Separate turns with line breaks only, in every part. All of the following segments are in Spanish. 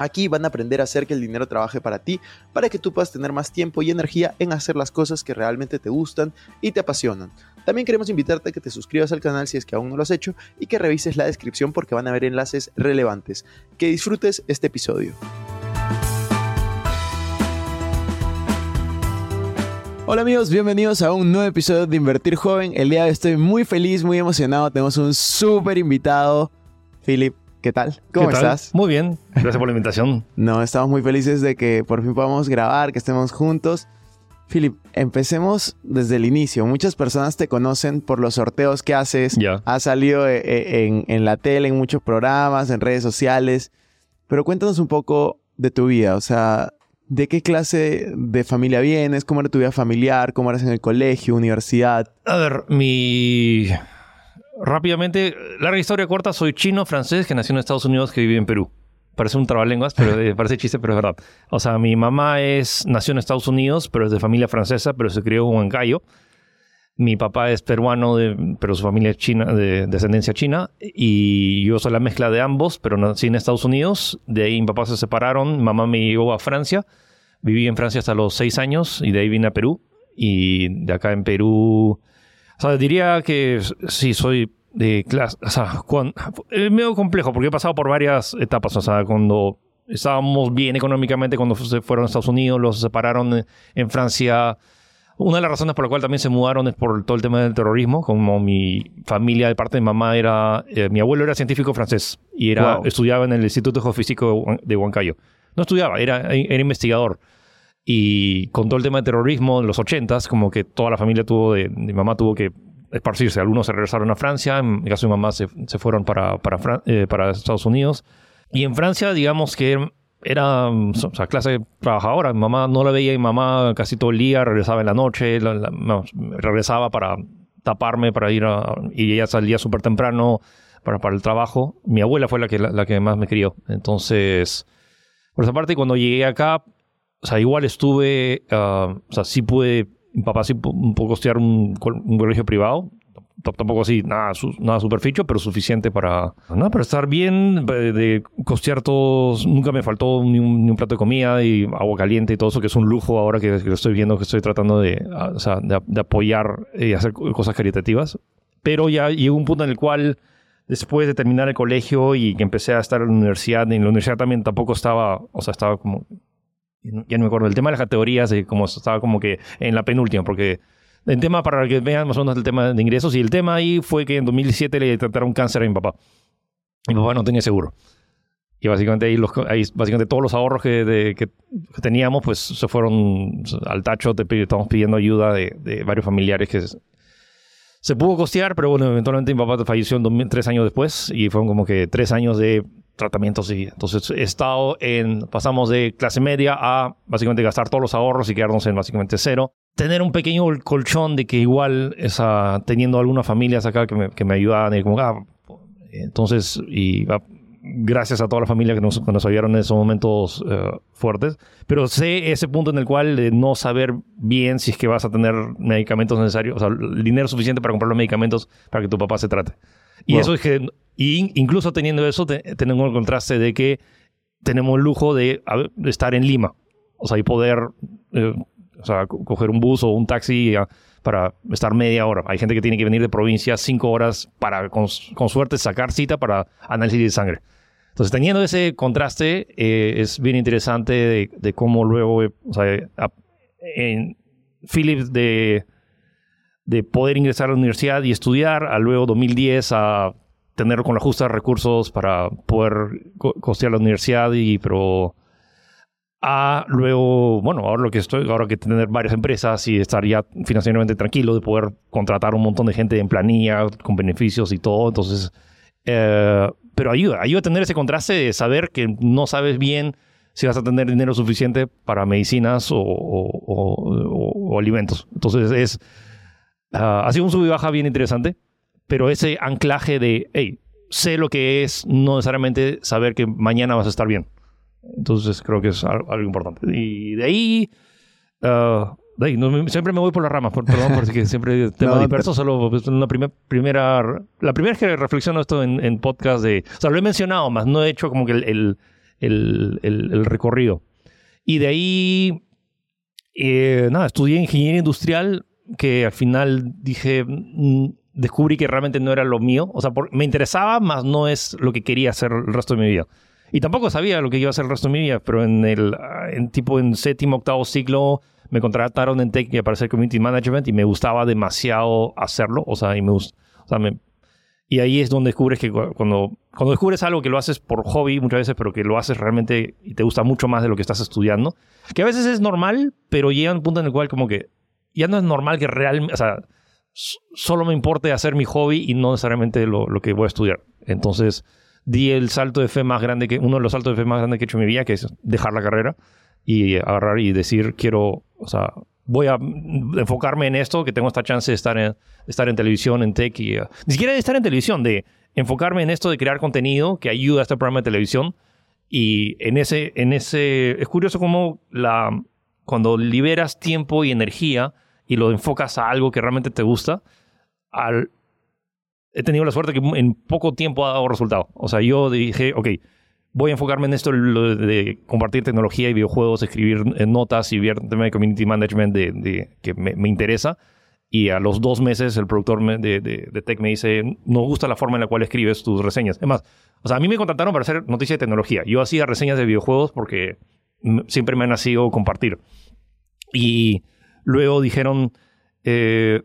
Aquí van a aprender a hacer que el dinero trabaje para ti, para que tú puedas tener más tiempo y energía en hacer las cosas que realmente te gustan y te apasionan. También queremos invitarte a que te suscribas al canal si es que aún no lo has hecho y que revises la descripción porque van a haber enlaces relevantes. Que disfrutes este episodio. Hola amigos, bienvenidos a un nuevo episodio de Invertir Joven. El día de hoy estoy muy feliz, muy emocionado. Tenemos un súper invitado, Philip. ¿Qué tal? ¿Cómo estás?
Muy bien, gracias por la invitación.
no, estamos muy felices de que por fin podamos grabar, que estemos juntos. Philip, empecemos desde el inicio. Muchas personas te conocen por los sorteos que haces.
Ya.
Has salido eh, eh, en, en la tele, en muchos programas, en redes sociales. Pero cuéntanos un poco de tu vida. O sea, ¿de qué clase de familia vienes? ¿Cómo era tu vida familiar? ¿Cómo eras en el colegio, universidad?
A ver, mi... Rápidamente, larga historia corta, soy chino, francés, que nació en Estados Unidos, que vive en Perú. Parece un trabalenguas, pero parece chiste, pero es verdad. O sea, mi mamá es, nació en Estados Unidos, pero es de familia francesa, pero se crió en Huancayo. Mi papá es peruano, de- pero su familia es china, de descendencia china. Y yo soy la mezcla de ambos, pero nací en Estados Unidos. De ahí mi papá se separaron, mamá me llevó a Francia. Viví en Francia hasta los seis años y de ahí vine a Perú. Y de acá en Perú... O sea, diría que sí, soy de clase... O sea, es medio complejo porque he pasado por varias etapas. O sea, cuando estábamos bien económicamente, cuando se fueron a Estados Unidos, los separaron en- Francia... Una de las razones por la cual también se mudaron es por todo el tema del terrorismo. Como mi familia de parte de mamá era... eh, mi abuelo era científico francés y era,
Wow.
estudiaba en el Instituto Geofísico de Huan- de Huancayo. No estudiaba, era, era investigador. Y con todo el tema de terrorismo en los 80s, como que toda la familia tuvo, de, mi mamá tuvo que esparcirse. Algunos se regresaron a Francia, en el caso de mi mamá se, fueron para, para, Fran- eh, para Estados Unidos. Y en Francia, digamos que era o sea, clase trabajadora. Mi mamá no la veía, mi mamá casi todo el día, regresaba en la noche, no, regresaba para taparme, para ir a... Y ella salía súper temprano para, para el trabajo. Mi abuela fue la que, la, la que más me crió. Entonces, por esa parte, cuando llegué acá, o sea, igual estuve, ah, o sea, sí pude, mi papá sí pu- pudo un, col- un colegio privado, tampoco así, nada, su- nada superficio, pero suficiente para, ¿no? para estar bien, de, costear todos, nunca me faltó ni un, ni un plato de comida y agua caliente y todo eso, que es un lujo ahora que, que estoy viendo, que estoy tratando de, o sea, de, de apoyar y hacer co- cosas caritativas. Pero ya llegó un punto en el cual después de terminar el colegio y que empecé a estar en la universidad, en la universidad también tampoco estaba, o sea, estaba como, ya no me acuerdo, el tema de las categorías, de como estaba como que en la penúltima, porque el tema para que vean más o menos el tema de ingresos, y el tema ahí fue que en 2007 le detectaron cáncer a mi papá. Mi papá no tenía seguro. Y básicamente ahí, los, ahí básicamente todos los ahorros que, de- que- teníamos pues se fueron al tacho, te, estamos pidiendo ayuda de, de varios familiares que se, se pudo costear, pero bueno, eventualmente mi papá falleció en 2000 tres años después y fueron como que tres años de tratamientos y entonces he estado en, pasamos de clase media a básicamente gastar todos los ahorros y quedarnos en básicamente cero. Tener un pequeño colchón de que igual esa, teniendo algunas familias acá que me, que me ayudaban y como, ah, entonces, y gracias a toda la familia que nos, que nos ayudaron en esos momentos eh, fuertes, pero sé ese punto en el cual de no saber bien si es que vas a tener medicamentos necesarios, o sea, el dinero suficiente para comprar los medicamentos para que tu papá se trate. Y
Wow.
eso es que, y incluso teniendo eso, te- tenemos el contraste de que tenemos el lujo de, estar en Lima, o sea, y poder, eh, o sea, co- coger un bus o un taxi ah, para estar media hora. Hay gente que tiene que venir de provincia cinco horas para, con, con suerte, sacar cita para análisis de sangre. Entonces, teniendo ese contraste, eh, es bien interesante de, de cómo luego, eh, o sea, a- en Philip de, de poder ingresar a la universidad y estudiar, a luego 2010 a tener con la justa recursos para poder co- costear la universidad y pero a luego, bueno, ahora lo que estoy, ahora que tener varias empresas y estar ya financieramente tranquilo de poder contratar un montón de gente en planilla con beneficios y todo, entonces, eh, pero ayuda, ayuda a tener ese contraste de saber que no sabes bien si vas a tener dinero suficiente para medicinas o, alimentos. Entonces es, uh, ha sido un sub y baja bien interesante, pero ese anclaje de, hey, sé lo que es no necesariamente saber que mañana vas a estar bien. Entonces creo que es algo, importante. Y de ahí, uh, siempre me voy por las ramas, perdón, porque siempre tema disperso, solo pues, una primera, la primera vez que reflexiono esto en, podcast de, o sea, lo he mencionado, más no he hecho como que el, el, el, recorrido. Y de ahí, eh, nada, estudié ingeniería industrial, que al final dije, mm, descubrí que realmente no era lo mío, o sea, me interesaba, más no es lo que quería hacer el resto de mi vida. Y tampoco sabía lo que iba a hacer el resto de mi vida, pero en el en tipo en séptimo, octavo ciclo me contrataron en Tech para hacer Community Management y me gustaba demasiado hacerlo. O sea, y, me, o y ahí es donde descubres que cuando, cuando descubres algo que lo haces por hobby muchas veces, pero que lo haces realmente y te gusta mucho más de lo que estás estudiando, que a veces es normal, pero llega un punto en el cual como que ya no es normal que realmente, o sea, solo me importe hacer mi hobby y no necesariamente lo, lo que voy a estudiar. Entonces di el salto de fe más grande que, uno de los saltos de fe más grandes que he hecho en mi vida, que es dejar la carrera y agarrar y decir, quiero, o sea, voy a enfocarme en esto, que tengo esta chance de estar en, estar en televisión, en tech, y, uh, ni siquiera de estar en televisión, de enfocarme en esto de crear contenido que ayuda a este programa de televisión. Y en ese, en ese, es curioso cómo la, cuando liberas tiempo y energía y lo enfocas a algo que realmente te gusta, al, he tenido la suerte que en poco tiempo ha dado resultado. O sea, yo dije, ok, voy a enfocarme en esto de compartir tecnología y videojuegos, escribir eh, notas y ver tema de community management de, que me, interesa. Y a los dos meses el productor de, de, Tech me dice, no gusta la forma en la cual escribes tus reseñas. Es más, o sea, a mí me contrataron para hacer noticias de tecnología. Yo hacía reseñas de videojuegos porque siempre me ha nacido compartir. Y luego dijeron, eh,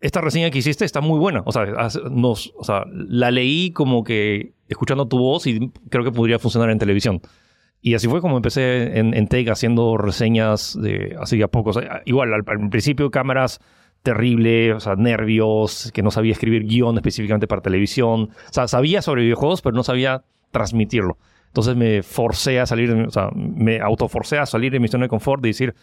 esta reseña que hiciste está muy buena. O sea, o la leí como que escuchando tu voz y creo que podría funcionar en televisión. Y así fue como empecé en, en haciendo reseñas de así a poco. igual, al, principio cámaras terrible, o sea, nervios, que no sabía escribir guion específicamente para televisión. O sea, sabía sobre videojuegos, pero no sabía transmitirlo. Entonces me forcé a salir, o sea, me autoforcé a salir de mi zona de confort y decir,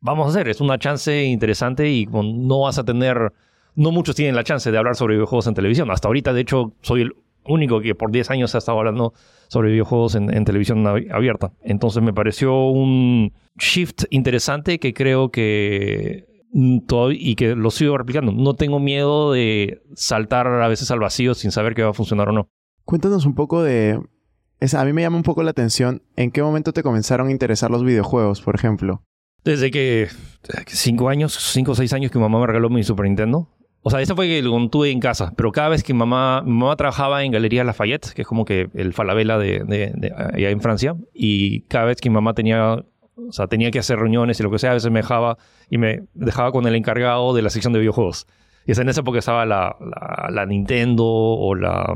vamos a hacer, es una chance interesante y no vas a tener no muchos tienen la chance de hablar sobre videojuegos en televisión. Hasta ahorita, de hecho, soy el único que por 10 años ha estado hablando sobre videojuegos en, televisión abierta. Entonces me pareció un shift interesante que creo que y que lo sigo replicando. No tengo miedo de saltar a veces al vacío sin saber que va a funcionar o no.
Cuéntanos un poco de... a mí me llama un poco la atención en qué momento te comenzaron a interesar los videojuegos, por ejemplo.
Desde que cinco años, cinco o seis años que mamá me regaló mi Super Nintendo. O sea, eso fue que lo tuve en casa, pero cada vez que mamá, mamá trabajaba en Galería Lafayette, que es como que el Falabella de, de, allá en Francia, y cada vez que mamá tenía, o sea, tenía que hacer reuniones y lo que sea, a veces me dejaba y me dejaba con el encargado de la sección de videojuegos. Y es en esa época estaba la, Nintendo o la,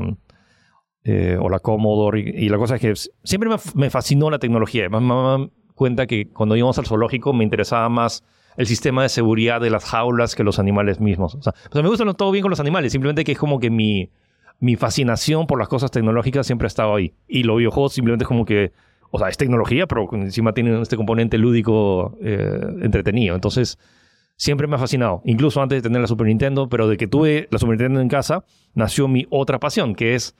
eh, o la Commodore, y, la cosa es que siempre me, me fascinó la tecnología. Además, mamá cuenta que cuando íbamos al zoológico me interesaba más el sistema de seguridad de las jaulas que los animales mismos. O sea, me gusta todo bien con los animales, simplemente que es como que mi, mi fascinación por las cosas tecnológicas siempre ha estado ahí. Y los videojuegos simplemente es como que, o sea, es tecnología, pero encima tiene este componente lúdico eh, entretenido. Entonces, siempre me ha fascinado, incluso antes de tener la Super Nintendo, pero de que tuve la Super Nintendo en casa, nació mi otra pasión, que es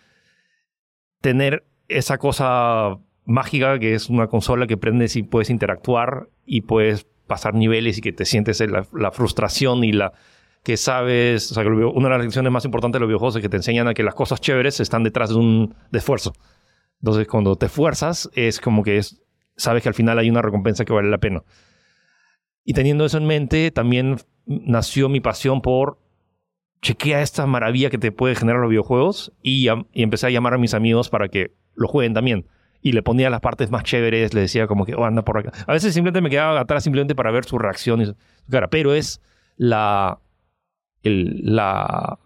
tener esa cosa mágica que es una consola que prendes y puedes interactuar y puedes pasar niveles y que te sientes la, frustración y la que sabes, o sea, que una de las lecciones más importantes de los videojuegos es que te enseñan a que las cosas chéveres están detrás de un esfuerzo. Entonces, cuando te esfuerzas, es como que es, sabes que al final hay una recompensa que vale la pena. Y teniendo eso en mente, también nació mi pasión por chequear esta maravilla que te puede generar los videojuegos y, empecé a llamar a mis amigos para que lo jueguen también y le ponía las partes más chéveres, le decía como que, oh, anda por acá. A veces simplemente me quedaba atrás simplemente para ver su reacción su cara, pero es la, el, la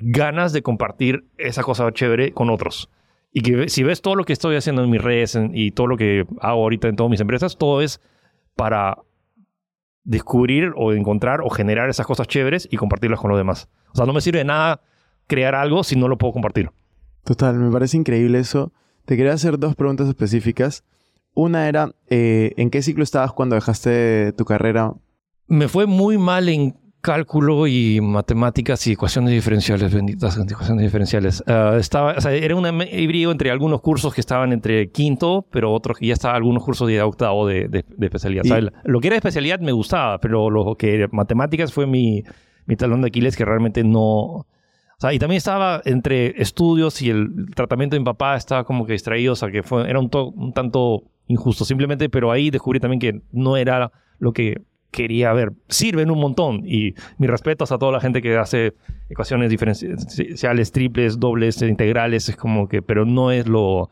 ganas de compartir esa cosa chévere con otros. Y que si ves todo lo que estoy haciendo en mis redes y todo lo que hago ahorita en todas mis empresas, todo es para descubrir o encontrar o generar esas cosas chéveres y compartirlas con los demás. O sea, no me sirve de nada crear algo si no lo puedo compartir.
Total, me parece increíble eso. Te quería hacer dos preguntas específicas. Una era, eh, ¿en qué ciclo estabas cuando dejaste tu carrera?
Me fue muy mal en cálculo y matemáticas y ecuaciones diferenciales, benditas ecuaciones diferenciales. Ah, estaba, o sea, era un híbrido entre algunos cursos que estaban entre quinto, pero otros que ya estaban algunos cursos de octavo de, de, especialidad. lo que era especialidad me gustaba, pero lo que matemáticas fue mi, mi talón de Aquiles que realmente no... O sea, y también estaba entre estudios y el tratamiento de mi papá, estaba como que distraído, o sea, que fue, era un, un tanto injusto simplemente, pero ahí descubrí también que no era lo que quería ver. Sirven un montón y mis respetos a toda la gente que hace ecuaciones diferenciales, triples, dobles, integrales, es como que, pero no es lo...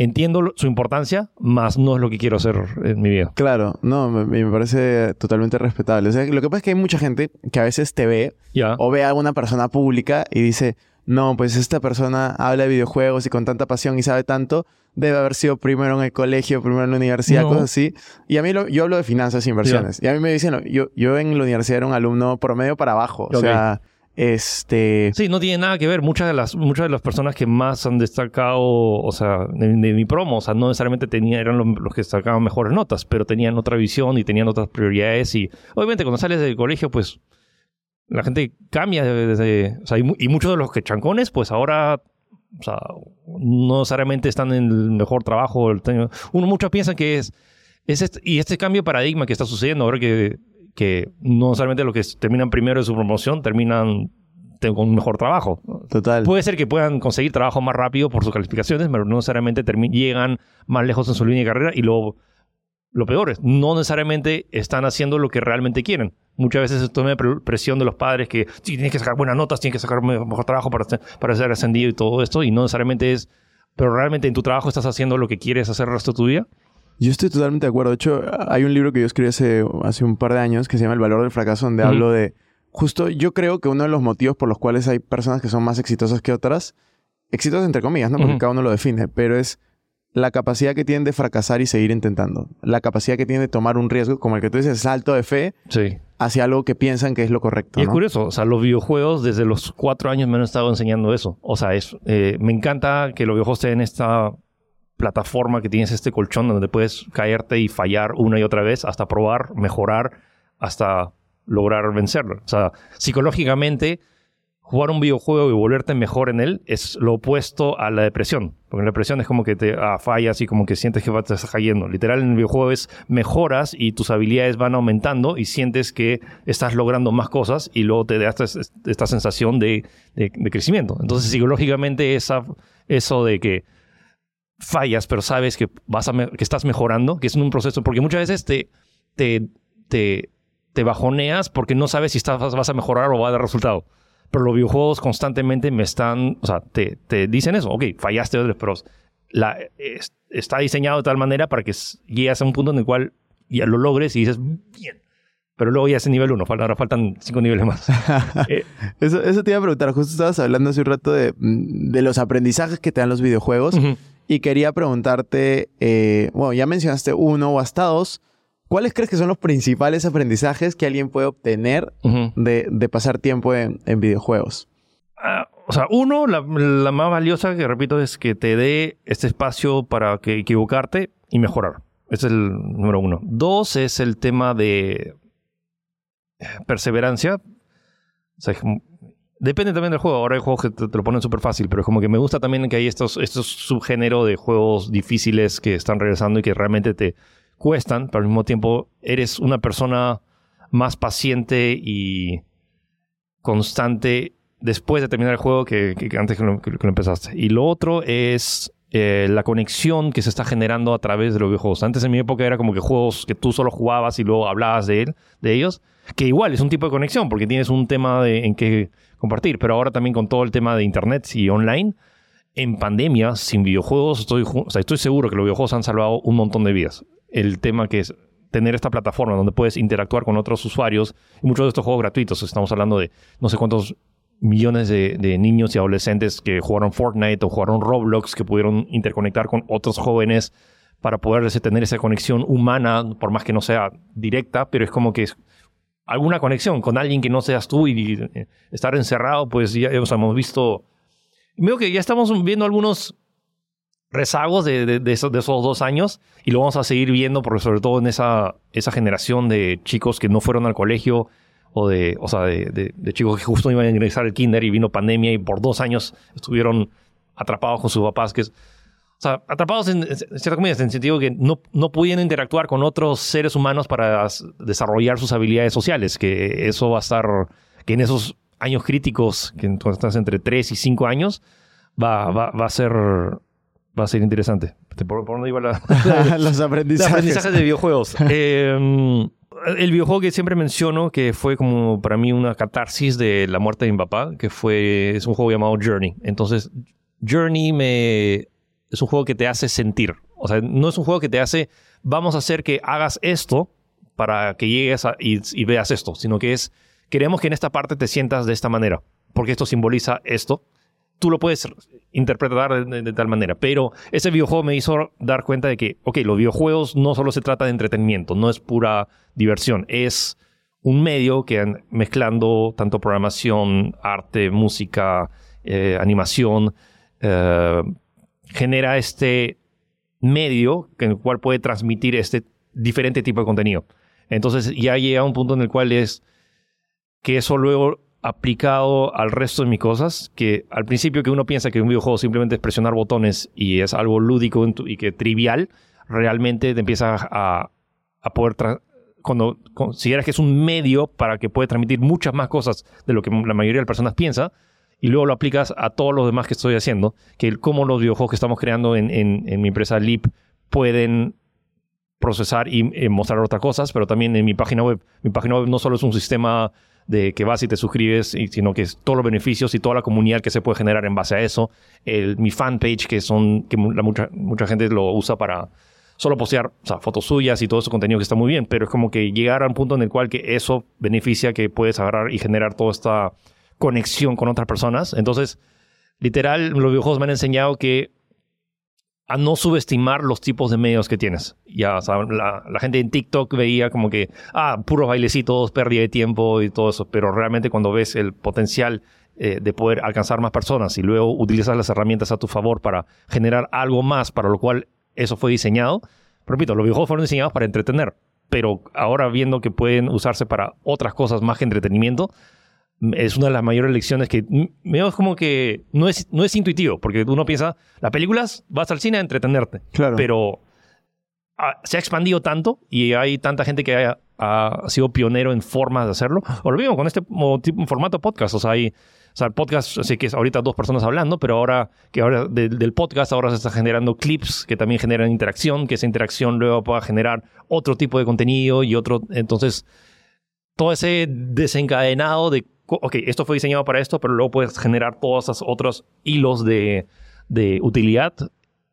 Entiendo su importancia, más no es lo que quiero hacer en mi vida.
Claro, no, me, parece totalmente respetable. O sea, lo que pasa es que hay mucha gente que a veces te ve o ve a alguna persona pública y dice, no, pues esta persona habla de videojuegos y con tanta pasión y sabe tanto, debe haber sido primero en el colegio, primero en la universidad, cosas así. Y a mí lo, yo hablo de finanzas e inversiones. Y a mí me dicen, yo, yo en la universidad era un alumno promedio para abajo. O sea, este...
Sí, no tiene nada que ver. Muchas de las, muchas de las personas que más han destacado, o sea, de, mi promo, o sea, no necesariamente tenían, eran los, que destacaban mejores notas, pero tenían otra visión y tenían otras prioridades. Y obviamente cuando sales del colegio, pues la gente cambia desde... O sea, y, y muchos de los que chancones, pues ahora o sea, no necesariamente están en el mejor trabajo. Uno muchos piensan que es, es este, y este cambio de paradigma que está sucediendo ahora que, que no necesariamente los que terminan primero de su promoción terminan con un mejor trabajo.
Total.
Puede ser que puedan conseguir trabajo más rápido por sus calificaciones, pero no necesariamente llegan más lejos en su línea de carrera y luego lo peor es, no necesariamente están haciendo lo que realmente quieren. Muchas veces esto me presión de los padres que sí, tienes que sacar buenas notas, tienes que sacar mejor trabajo para, para ser ascendido y todo esto, y no necesariamente es, pero realmente en tu trabajo estás haciendo lo que quieres hacer el resto de tu vida.
Yo estoy totalmente de acuerdo. De hecho, hay un libro que yo escribí hace, hace un par de años que se llama El valor del fracaso, donde hablo de, justo yo creo que uno de los motivos por los cuales hay personas que son más exitosas que otras, exitosas entre comillas, ¿no? Porque cada uno lo define, pero es la capacidad que tienen de fracasar y seguir intentando. La capacidad que tienen de tomar un riesgo, como el que tú dices, salto de fe hacia algo que piensan que es lo correcto.
Y es curioso, o sea, los videojuegos desde los cuatro años me han estado enseñando eso. O sea, es, eh, me encanta que los videojuegos en esta plataforma que tienes este colchón donde puedes caerte y fallar una y otra vez hasta probar, mejorar, hasta lograr vencerlo. O sea, psicológicamente jugar un videojuego y volverte mejor en él es lo opuesto a la depresión. Porque la depresión es como que te ah, fallas y como que sientes que te estás cayendo. Literal, en el videojuego es mejoras y tus habilidades van aumentando y sientes que estás logrando más cosas y luego te da esta, sensación de, crecimiento. Entonces, psicológicamente, esa, eso de que fallas, pero sabes que, vas a que estás mejorando, que es un proceso, porque muchas veces te, te, te, te bajoneas porque no sabes si estás, vas a mejorar o va a dar resultado. Pero los videojuegos constantemente me están, o sea, te, te dicen eso, ok, fallaste, pero la, está diseñado de tal manera para que llegues a un punto en el cual ya lo logres y dices, bien. Pero luego ya es nivel 1, ahora faltan cinco niveles más.
Eh, eso, eso, te iba a preguntar, justo estabas hablando hace un rato de, mm, de los aprendizajes que te dan los videojuegos y quería preguntarte, eh, bueno, ya mencionaste uno o hasta dos, ¿Cuáles crees que son los principales aprendizajes que alguien puede obtener de, pasar tiempo en, videojuegos?
Ah, o sea, uno, la, más valiosa que repito es que te dé este espacio para que equivocarte y mejorar. Ese es el número uno. Dos es el tema de perseverancia. O sea, depende también del juego. Ahora hay juegos que te, lo ponen súper fácil, pero es como que me gusta también que hay estos, estos subgéneros de juegos difíciles que están regresando y que realmente te, cuestan, pero al mismo tiempo eres una persona más paciente y constante después de terminar el juego que, antes que lo, empezaste. Y lo otro es eh, la conexión que se está generando a través de los videojuegos. Antes en mi época era como que juegos que tú solo jugabas y luego hablabas de, él, de ellos, que igual es un tipo de conexión porque tienes un tema en que compartir, pero ahora también con todo el tema de internet y online, en pandemia, sin videojuegos, estoy, estoy seguro que los videojuegos han salvado un montón de vidas el tema que es tener esta plataforma donde puedes interactuar con otros usuarios. Y muchos de estos juegos gratuitos, estamos hablando de no sé cuántos millones de, niños y adolescentes que jugaron Fortnite o jugaron Roblox, que pudieron interconectar con otros jóvenes para poder tener esa conexión humana, por más que no sea directa, pero es como que es alguna conexión con alguien que no seas tú y, estar encerrado, pues ya hemos visto... Veo que ya estamos viendo algunos rezagos de, esos, dos años y lo vamos a seguir viendo porque sobre todo en esa, esa generación de chicos que no fueron al colegio o de, o sea, de, chicos que justo iban a ingresar al kinder y vino pandemia y por dos años estuvieron atrapados con sus papás, que es, o sea, atrapados en, en cierta medida, en el sentido que no, no podían interactuar con otros seres humanos para desarrollar sus habilidades sociales, que eso va a estar, que en esos años críticos, que tú estás entre 3 y 5 años, va, va, va a ser va a ser interesante. ¿Por, por dónde iba la,
Los aprendizajes.
aprendizajes de videojuegos. Eh, el videojuego que siempre menciono, que fue como para mí una catarsis de la muerte de mi papá, que fue, es un juego llamado Journey. Entonces, Journey me, es un juego que te hace sentir. O sea, no es un juego que te hace, vamos a hacer que hagas esto para que llegues a- y, y veas esto, sino que es, queremos que en esta parte te sientas de esta manera, porque esto simboliza esto. Tú lo puedes interpretar de, tal manera, pero ese videojuego me hizo dar cuenta de que, ok, los videojuegos no solo se trata de entretenimiento, no es pura diversión, es un medio que an- mezclando tanto programación, arte, música, eh, animación, eh, genera este medio en el cual puede transmitir este diferente tipo de contenido. Entonces ya llega un punto en el cual es que eso luego aplicado al resto de mis cosas, que al principio que uno piensa que un videojuego simplemente es presionar botones y es algo lúdico y que trivial, realmente te empieza a, a poder... Cuando consideras que es un medio para que puede transmitir muchas más cosas de lo que la mayoría de las personas piensa, y luego lo aplicas a todos los demás que estoy haciendo, que el- cómo los videojuegos que estamos creando en, en- mi empresa Leap pueden procesar y eh, mostrar otras cosas, pero también en mi página web. Mi página web no solo es un sistema de que vas y te suscribes, y- sino que es todos los beneficios y toda la comunidad que se puede generar en base a eso. El, mi fanpage, que son que mucha, mucha gente lo usa para solo postear fotos suyas y todo ese contenido que está muy bien, pero es como que llegar a un punto en el cual que eso beneficia que puedes agarrar y generar toda esta conexión con otras personas. Entonces, literal, los videojuegos me han enseñado que a no subestimar los tipos de medios que tienes. Ya, o la gente en TikTok veía como que, ah, puros bailecitos, pérdida de tiempo y todo eso, pero realmente cuando ves el potencial eh, de poder alcanzar más personas y luego utilizas las herramientas a tu favor para generar algo más para lo cual eso fue diseñado, repito, los videojuegos fueron diseñados para entretener, pero ahora viendo que pueden usarse para otras cosas más que entretenimiento, es una de las mayores lecciones que veo es como que no es, no es intuitivo, porque uno piensa, las películas, vas al cine a entretenerte,
Claro.
pero ah, se ha expandido tanto y hay tanta gente que ha, ha sido pionero en formas de hacerlo. O lo mismo con este tipo, formato podcast, o sea, hay, o sea, el podcast, sé que es ahorita dos personas hablando, pero ahora que ahora de- del podcast ahora se está generando clips que también generan interacción, que esa interacción luego pueda generar otro tipo de contenido y otro, entonces todo ese desencadenado de, ok, esto fue diseñado para esto, pero luego puedes generar todos esos otros hilos de, de utilidad.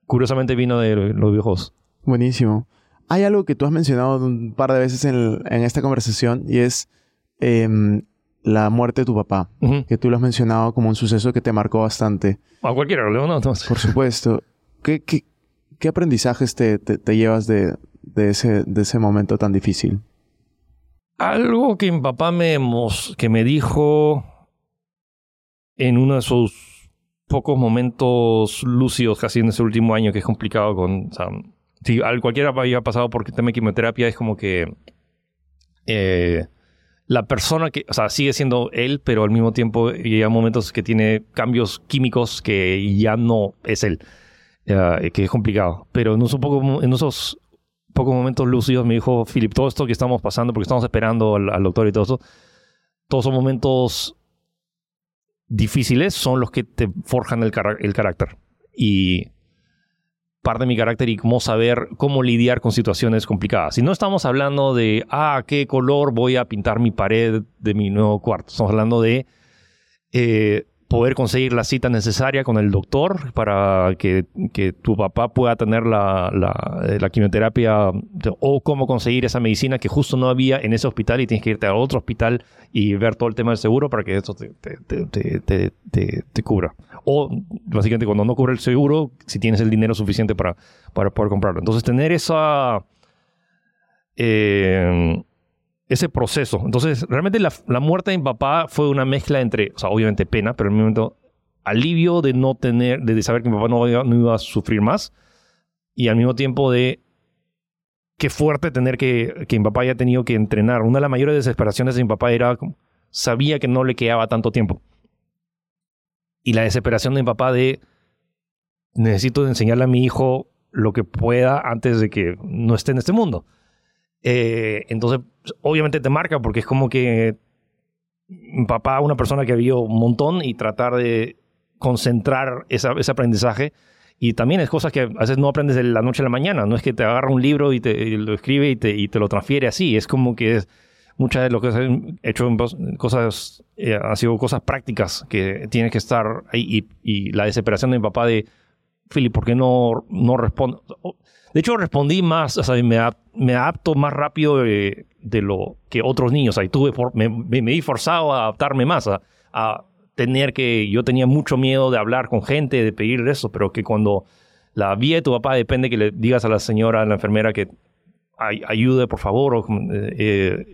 Curiosamente vino de los videojuegos.
Buenísimo. Hay algo que tú has mencionado un par de veces en, en esta conversación y es em, la muerte de tu papá, que tú lo has mencionado como un suceso que te marcó bastante.
A cualquiera, ¿no? no, no.
Por supuesto. ¿Qué, qué, qué aprendizajes te, te- te llevas de, de ese, de ese momento tan difícil?
Algo que mi papá me, que me dijo en uno de sus pocos momentos lúcidos casi en ese último año que es complicado con... O sea, si al cualquiera había pasado por tema de quimioterapia es como que eh, la persona que... O sea, sigue siendo él, pero al mismo tiempo llega momentos que tiene cambios químicos que ya no es él. eh, que es complicado. Pero en esos, pocos, en esos pocos momentos lúcidos me dijo, Philip, todo esto que estamos pasando, porque estamos esperando al, doctor y todo eso, todos esos momentos difíciles son los que te forjan el, cara- el carácter. Y parte de mi carácter y cómo saber cómo lidiar con situaciones complicadas. Si no estamos hablando de, ah, qué color voy a pintar mi pared de mi nuevo cuarto. Estamos hablando de eh, poder conseguir la cita necesaria con el doctor para que, que tu papá pueda tener la, la, eh, quimioterapia o cómo conseguir esa medicina que justo no había en ese hospital y tienes que irte a otro hospital y ver todo el tema del seguro para que esto te, te- te- te cubra. O básicamente cuando no cubre el seguro, si tienes el dinero suficiente para, para poder comprarlo. Entonces tener esa... eh, ese proceso. Entonces, realmente la, muerte de mi papá fue una mezcla entre, o sea, obviamente pena, pero en un momento alivio de no tener, de saber que mi papá no, no iba a sufrir más y al mismo tiempo de qué fuerte tener que, que mi papá haya tenido que entrenar. Una de las mayores desesperaciones de mi papá era, sabía que no le quedaba tanto tiempo. Y la desesperación de mi papá de, necesito enseñarle a mi hijo lo que pueda antes de que no esté en este mundo. Eh, entonces, obviamente te marca porque es como que mi papá, una persona que vio un montón y tratar de concentrar ese aprendizaje y también es cosas que a veces no aprendes de la noche a la mañana. No es que te agarra un libro y, te, lo escribe y te, lo transfiere así. Es como que es, muchas de lo que he hecho en cosas, eh, han sido cosas prácticas que tienen que estar ahí. Y, y, la desesperación de mi papá de, Philip, ¿por qué no, no respondo? De hecho, respondí más, o sea, me, me adapto más rápido de, de, lo que otros niños. Ahí tuve, me, me, me, vi forzado a adaptarme más, a, a tener que, yo tenía mucho miedo de hablar con gente, de pedir eso, pero que cuando la vía de tu papá depende que le digas a la señora, a la enfermera que ayude, por favor, o, eh,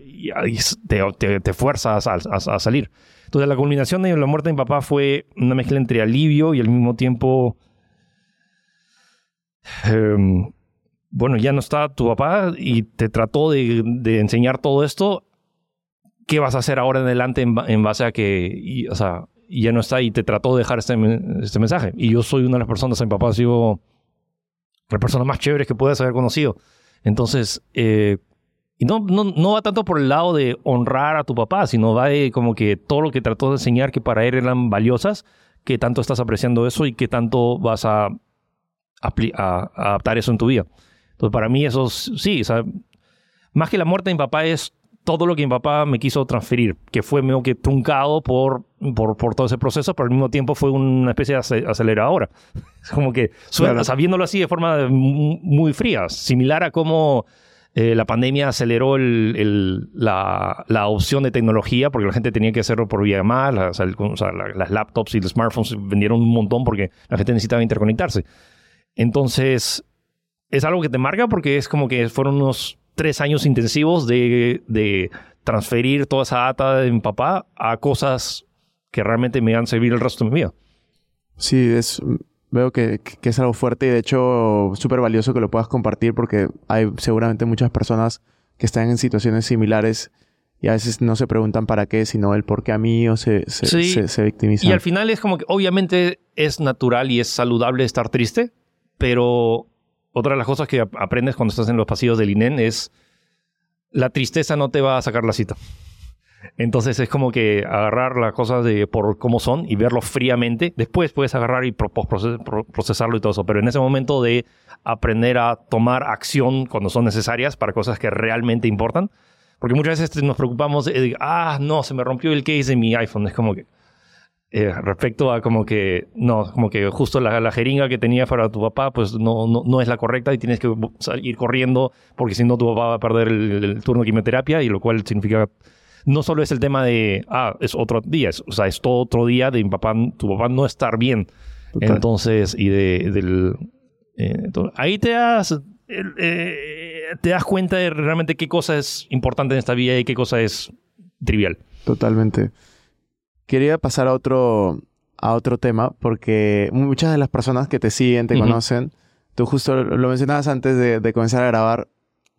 te, te, fuerzas a, a, salir. Entonces la culminación de la muerte de mi papá fue una mezcla entre alivio y al mismo tiempo... Eh, bueno, ya no está tu papá y te trató de, enseñar todo esto. ¿Qué vas a hacer ahora en adelante en, base a que, y, o sea, ya no está y te trató de dejar este, este mensaje. Y yo soy una de las personas, mi papá ha sido la persona más chévere que puedes haber conocido. Entonces, eh, y no, no, no, va tanto por el lado de honrar a tu papá, sino va de como que todo lo que trató de enseñar que para él eran valiosas, que tanto estás apreciando eso y que tanto vas a, a, adaptar eso en tu vida. Entonces, para mí eso sí, o sea, más que la muerte de mi papá es todo lo que mi papá me quiso transferir, que fue medio que truncado por, por, por, todo ese proceso, pero al mismo tiempo fue una especie de aceleradora. Es como que, suena, sabiéndolo así de forma muy fría, similar a cómo eh, la pandemia aceleró el, el, la, la, opción de tecnología, porque la gente tenía que hacerlo por vía más, o sea, las laptops y los smartphones vendieron un montón porque la gente necesitaba interconectarse. Entonces, es algo que te marca porque es como que fueron unos tres años intensivos de, de transferir toda esa data de mi papá a cosas que realmente me van a servir el resto de mi vida.
Sí, es, veo que, que es algo fuerte y de hecho súper valioso que lo puedas compartir porque hay seguramente muchas personas que están en situaciones similares y a veces no se preguntan para qué, sino el por qué a mí o se, se, se, se victimizan.
Y al final es como que obviamente es natural y es saludable estar triste, pero otra de las cosas que aprendes cuando estás en los pasillos del INEN es la tristeza no te va a sacar la cita. Entonces es como que agarrar las cosas de por cómo son y verlo fríamente. Después puedes agarrar y procesarlo y todo eso. Pero en ese momento de aprender a tomar acción cuando son necesarias para cosas que realmente importan. Porque muchas veces nos preocupamos de, ah, no, se me rompió el case de mi iPhone. Es como que, eh, respecto a como que, no, como que justo la, la, jeringa que tenía para tu papá, pues no, no, no, es la correcta y tienes que ir corriendo porque si no tu papá va a perder el, el, turno de quimioterapia y lo cual significa, no solo es el tema de, ah, es otro día, es, o sea, es todo otro día de mi papá, tu papá no estar bien. Total. Entonces, y de, del... Eh, entonces, ahí te das, eh, te das cuenta de realmente qué cosa es importante en esta vida y qué cosa es trivial.
Totalmente. Quería pasar a otro, a otro tema porque muchas de las personas que te siguen, te uh -huh. conocen, tú justo lo mencionabas antes de, de, comenzar a grabar,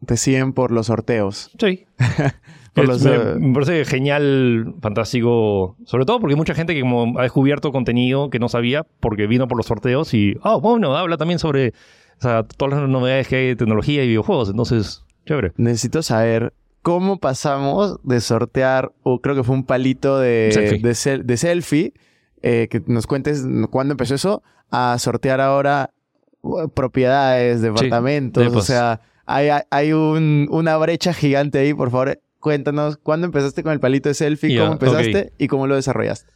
te siguen por los sorteos.
Sí. por los, me, me, parece genial, fantástico, sobre todo porque mucha gente que como ha descubierto contenido que no sabía porque vino por los sorteos y, oh, bueno, habla también sobre o sea, todas las novedades que hay de tecnología y videojuegos, entonces, chévere.
Necesito saber cómo pasamos de sortear, o creo que fue un palito de selfie, de, sel, de selfie eh, que nos cuentes cuándo empezó eso, a sortear ahora uh, propiedades, departamentos, sí, o sea, hay, hay un, una brecha gigante ahí, por favor, cuéntanos cuándo empezaste con el palito de selfie, yeah, cómo empezaste okay. y cómo lo desarrollaste.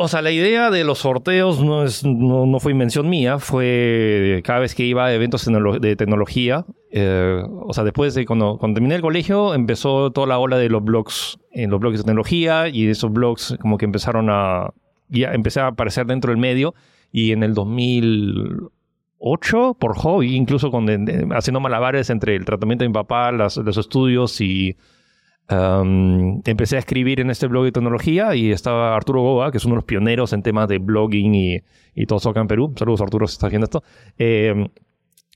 O sea, la idea de los sorteos no, es, no, no, fue invención mía, fue cada vez que iba a eventos de tecnología. Eh, o sea, después de cuando, terminé el colegio, empezó toda la ola de los blogs, en los blogs de tecnología, y esos blogs como que empezaron a. Ya empecé a aparecer dentro del medio, y en el 2008, por hobby, incluso con, haciendo malabares entre el tratamiento de mi papá, las, los estudios y Um, empecé a escribir en este blog de tecnología y estaba Arturo Goba, que es uno de los pioneros en temas de blogging y, y todo eso acá en Perú. Saludos Arturo si estás viendo esto. Eh,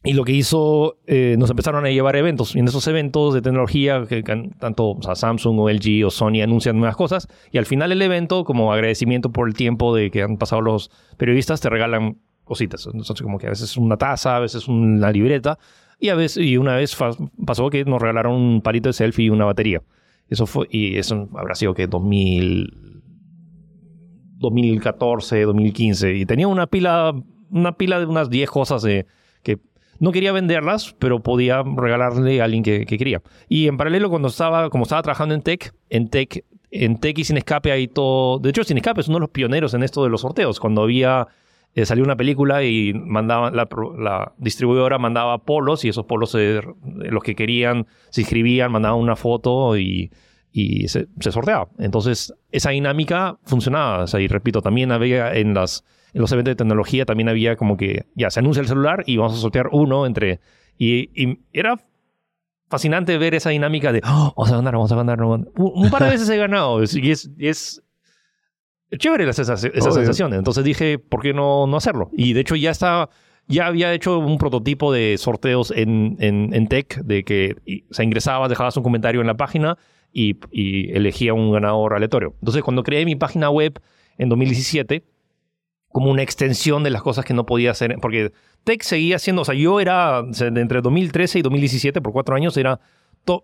y lo que hizo, eh, nos empezaron a llevar eventos. Y en esos eventos de tecnología, que, que tanto o sea, Samsung o LG o Sony anuncian nuevas cosas. Y al final del evento, como agradecimiento por el tiempo de que han pasado los periodistas, te regalan cositas. Entonces, como que a veces una taza, a veces una libreta. Y, a veces, y una vez pasó que nos regalaron un palito de selfie y una batería. Eso fue, y eso habrá sido que 2000, 2014, 2015. Y tenía una pila, una pila de unas 10 cosas de, que no quería venderlas, pero podía regalarle a alguien que, que, quería. Y en paralelo, cuando estaba, como estaba trabajando en Tech, en Tech, en Tech y Sin Escape hay todo... De hecho, Sin Escape es uno de los pioneros en esto de los sorteos. Cuando había... Eh, salió una película y mandaban la, la, distribuidora mandaba polos y esos polos eh, los que querían se inscribían, mandaban una foto y, y se, se, sorteaba. Entonces, esa dinámica funcionaba. O sea, y repito, también había en, las, en los eventos de tecnología, también había como que ya se anuncia el celular y vamos a sortear uno entre. Y, y era fascinante ver esa dinámica de oh, vamos a ganar, vamos a ganar. Un, un par de veces he ganado y es, y es chévere esa, esa sensación. Entonces dije, ¿por qué no, no hacerlo? Y de hecho ya estaba ya había hecho un prototipo de sorteos en, en, en Tech, de que se ingresabas, dejabas un comentario en la página y, y, elegía un ganador aleatorio. Entonces, cuando creé mi página web en 2017, como una extensión de las cosas que no podía hacer, porque Tech seguía siendo, o sea, yo era, entre 2013 y 2017, por cuatro años, era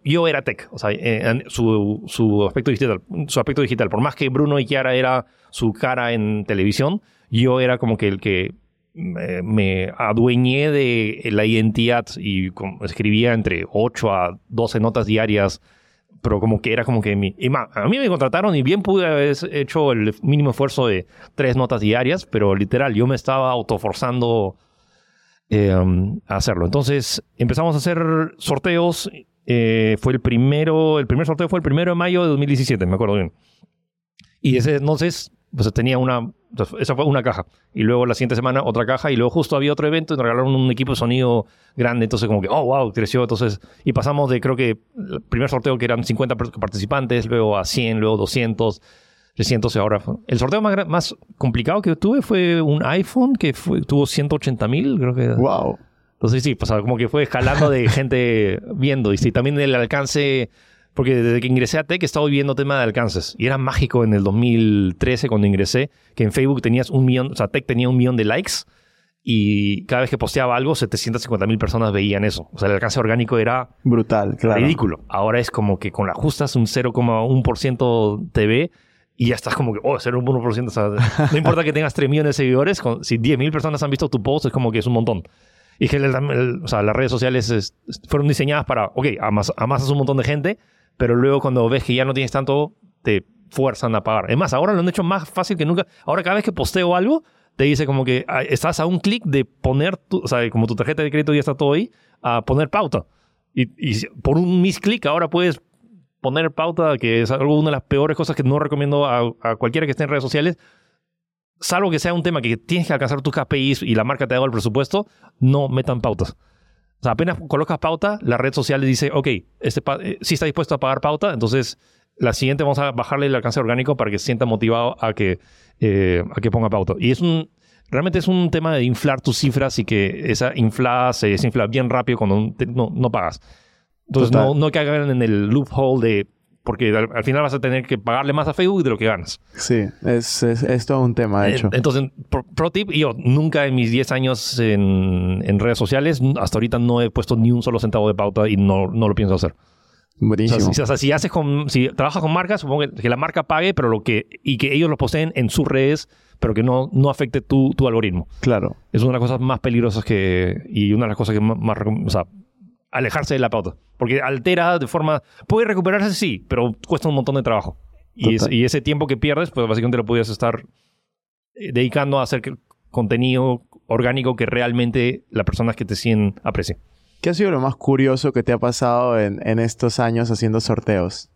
yo era tech, o sea, eh, su, su, aspecto digital, su aspecto digital. Por más que Bruno y Chiara era su cara en televisión, yo era como que el que me, me adueñé de la identidad y escribía entre 8 a 12 notas diarias, pero como que era como que mi... Y más, a mí me contrataron y bien pude haber hecho el mínimo esfuerzo de tres notas diarias, pero literal, yo me estaba autoforzando eh, a hacerlo. Entonces empezamos a hacer sorteos eh, fue el primero, el primer sorteo fue el primero de mayo de 2017, me acuerdo bien. Y entonces, pues tenía una, esa fue una caja. Y luego la siguiente semana otra caja. Y luego justo había otro evento y nos regalaron un equipo de sonido grande. Entonces como que, oh, wow, creció. Entonces, y pasamos de creo que el primer sorteo que eran 50 participantes, luego a 100, luego 200. 300 y ahora. El sorteo más, más complicado que tuve fue un iPhone que fue, tuvo 180 mil, creo que.
¡Wow!
Entonces sí, pues como que fue escalando de gente viendo. Y sí, también el alcance, porque desde que ingresé a Tech he estado viendo tema de alcances. Y era mágico en el 2013 cuando ingresé, que en Facebook tenías un millón, o sea, Tech tenía un millón de likes. Y cada vez que posteaba algo, 750 mil personas veían eso. O sea, el alcance orgánico era...
Brutal, claro.
Ridículo. Ahora es como que con la justas un 0,1% TV y ya estás como que, oh, 0,1%. O sea, no importa que tengas 3 millones de seguidores, con, si 10 mil personas han visto tu post, es como que es un montón. Y que el, el, o sea, las redes sociales es, fueron diseñadas para, ok, amas, amasas un montón de gente, pero luego cuando ves que ya no tienes tanto, te fuerzan a pagar. Es más, ahora lo han hecho más fácil que nunca. Ahora cada vez que posteo algo, te dice como que ah, estás a un clic de poner, tu, o sea, como tu tarjeta de crédito ya está todo ahí, a poner pauta. Y, por un misclick ahora puedes poner pauta, que es algo, una de las peores cosas que no recomiendo a, a cualquiera que esté en redes sociales, salvo que sea un tema que tienes que alcanzar tus KPIs y la marca te ha dado el presupuesto, no metan pautas. O sea, apenas colocas pauta, la red social le dice, ok, este eh, sí está dispuesto a pagar pauta, entonces la siguiente vamos a bajarle el alcance orgánico para que se sienta motivado a que, eh, a que ponga pauta. Y es un, realmente es un tema de inflar tus cifras y que esa inflada se desinfla bien rápido cuando no, no pagas. Entonces, no, no hagan en el loophole de porque al, final vas a tener que pagarle más a Facebook de lo que ganas.
Sí, es, es, es todo un tema, de hecho.
Entonces, pro, tip, yo nunca en mis 10 años en, en, redes sociales, hasta ahorita no he puesto ni un solo centavo de pauta y no, no lo pienso hacer.
Buenísimo.
O sea, si, si, haces con, si trabajas con marcas, supongo que, que, la marca pague, pero lo que, y que ellos lo poseen en sus redes, pero que no, no afecte tu, tu algoritmo.
Claro.
Es una de las cosas más peligrosas que, y una de las cosas que más, más o sea, alejarse de la pauta. Porque altera de forma... Puede recuperarse, sí, pero cuesta un montón de trabajo. Y, es, y ese tiempo que pierdes, pues básicamente lo podías estar eh, dedicando a hacer contenido orgánico que realmente las personas que te siguen aprecien.
¿Qué ha sido lo más curioso que te ha pasado en, en estos años haciendo sorteos?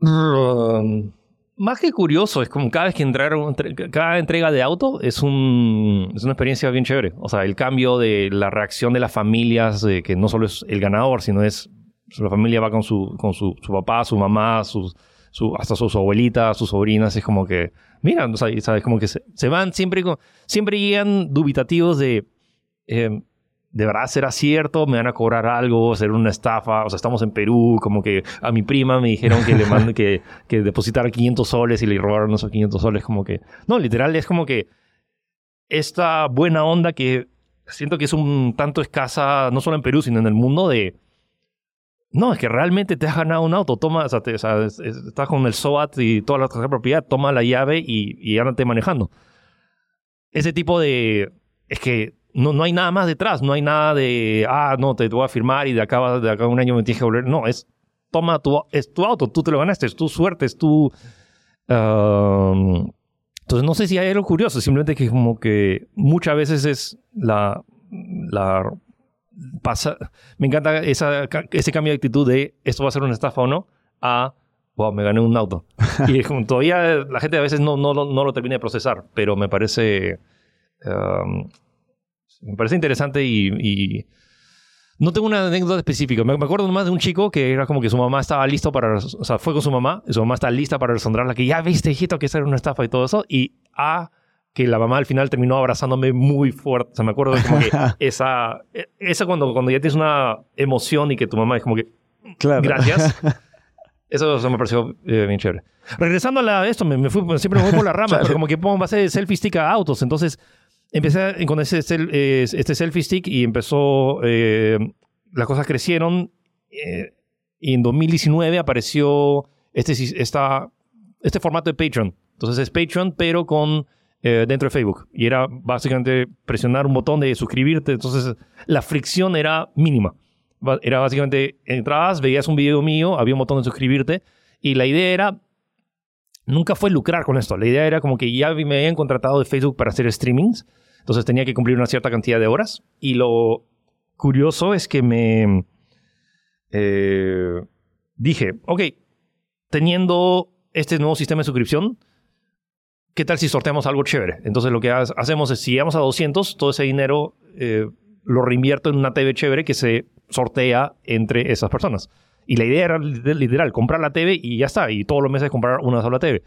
Um, más que curioso, es como cada vez que entraron, cada entrega de auto es, un, es una experiencia bien chévere. O sea, el cambio de la reacción de las familias, que no solo es el ganador, sino es la familia va con su, con su, su papá, su mamá, sus, su, hasta sus abuelitas, sus sobrinas, es como que, mira, ¿sabes? Como que se, se van siempre, siempre llegan dubitativos de, eh, ¿de verdad será cierto? ¿Me van a cobrar algo? ¿Será una estafa? O sea, estamos en Perú, como que a mi prima me dijeron que le mande, que, que depositara 500 soles y le robaron esos 500 soles, como que, no, literal, es como que esta buena onda que siento que es un tanto escasa, no solo en Perú, sino en el mundo de no, es que realmente te has ganado un auto. Toma, o sea, estás con el SOAT y toda la propiedad, toma la llave y, y ándate manejando. Ese tipo de. Es que no, no hay nada más detrás, no hay nada de. Ah, no, te, voy a firmar y de acá, de acá a un año me tienes que volver. No, es. Toma tu, es tu auto, tú te lo ganaste, es tu suerte, es tu. entonces, no sé si hay algo curioso, simplemente que como que muchas veces es la, la pasa, me encanta esa, ese cambio de actitud de esto va a ser una estafa o no, a wow, me gané un auto. y todavía la gente a veces no, no, no, lo termina de procesar, pero me parece, um, me parece interesante y, no tengo una anécdota específica. Me, acuerdo nomás de un chico que era como que su mamá estaba listo para, o sea, fue con su mamá, y su mamá está lista para resonarla, que ya viste, hijito, que esa era una estafa y todo eso, y a que la mamá al final terminó abrazándome muy fuerte. O sea, me acuerdo de como que esa, e, esa cuando, cuando ya tienes una emoción y que tu mamá es como que, claro. gracias. Eso, me pareció eh, bien chévere. Regresando a esto, me, fui, siempre me voy por la rama, pero como que pongo base de selfie stick a autos. Entonces, empecé con este selfie stick y empezó, eh, las cosas crecieron. Eh, y en 2019 apareció este, esta, este formato de Patreon. Entonces es Patreon, pero con eh, dentro de Facebook. Y era básicamente presionar un botón de suscribirte. Entonces la fricción era mínima. Era básicamente, entrabas, veías un video mío, había un botón de suscribirte. Y la idea era, nunca fue lucrar con esto. La idea era como que ya me habían contratado de Facebook para hacer streamings. Entonces tenía que cumplir una cierta cantidad de horas. Y lo curioso es que me eh, dije, ok, teniendo este nuevo sistema de suscripción, ¿qué tal si sorteamos algo chévere? Entonces lo que hacemos es, si llegamos a 200, todo ese dinero eh, lo reinvierto en una TV chévere que se sortea entre esas personas. Y la idea era literal, comprar la TV y ya está. Y todos los meses comprar una sola TV.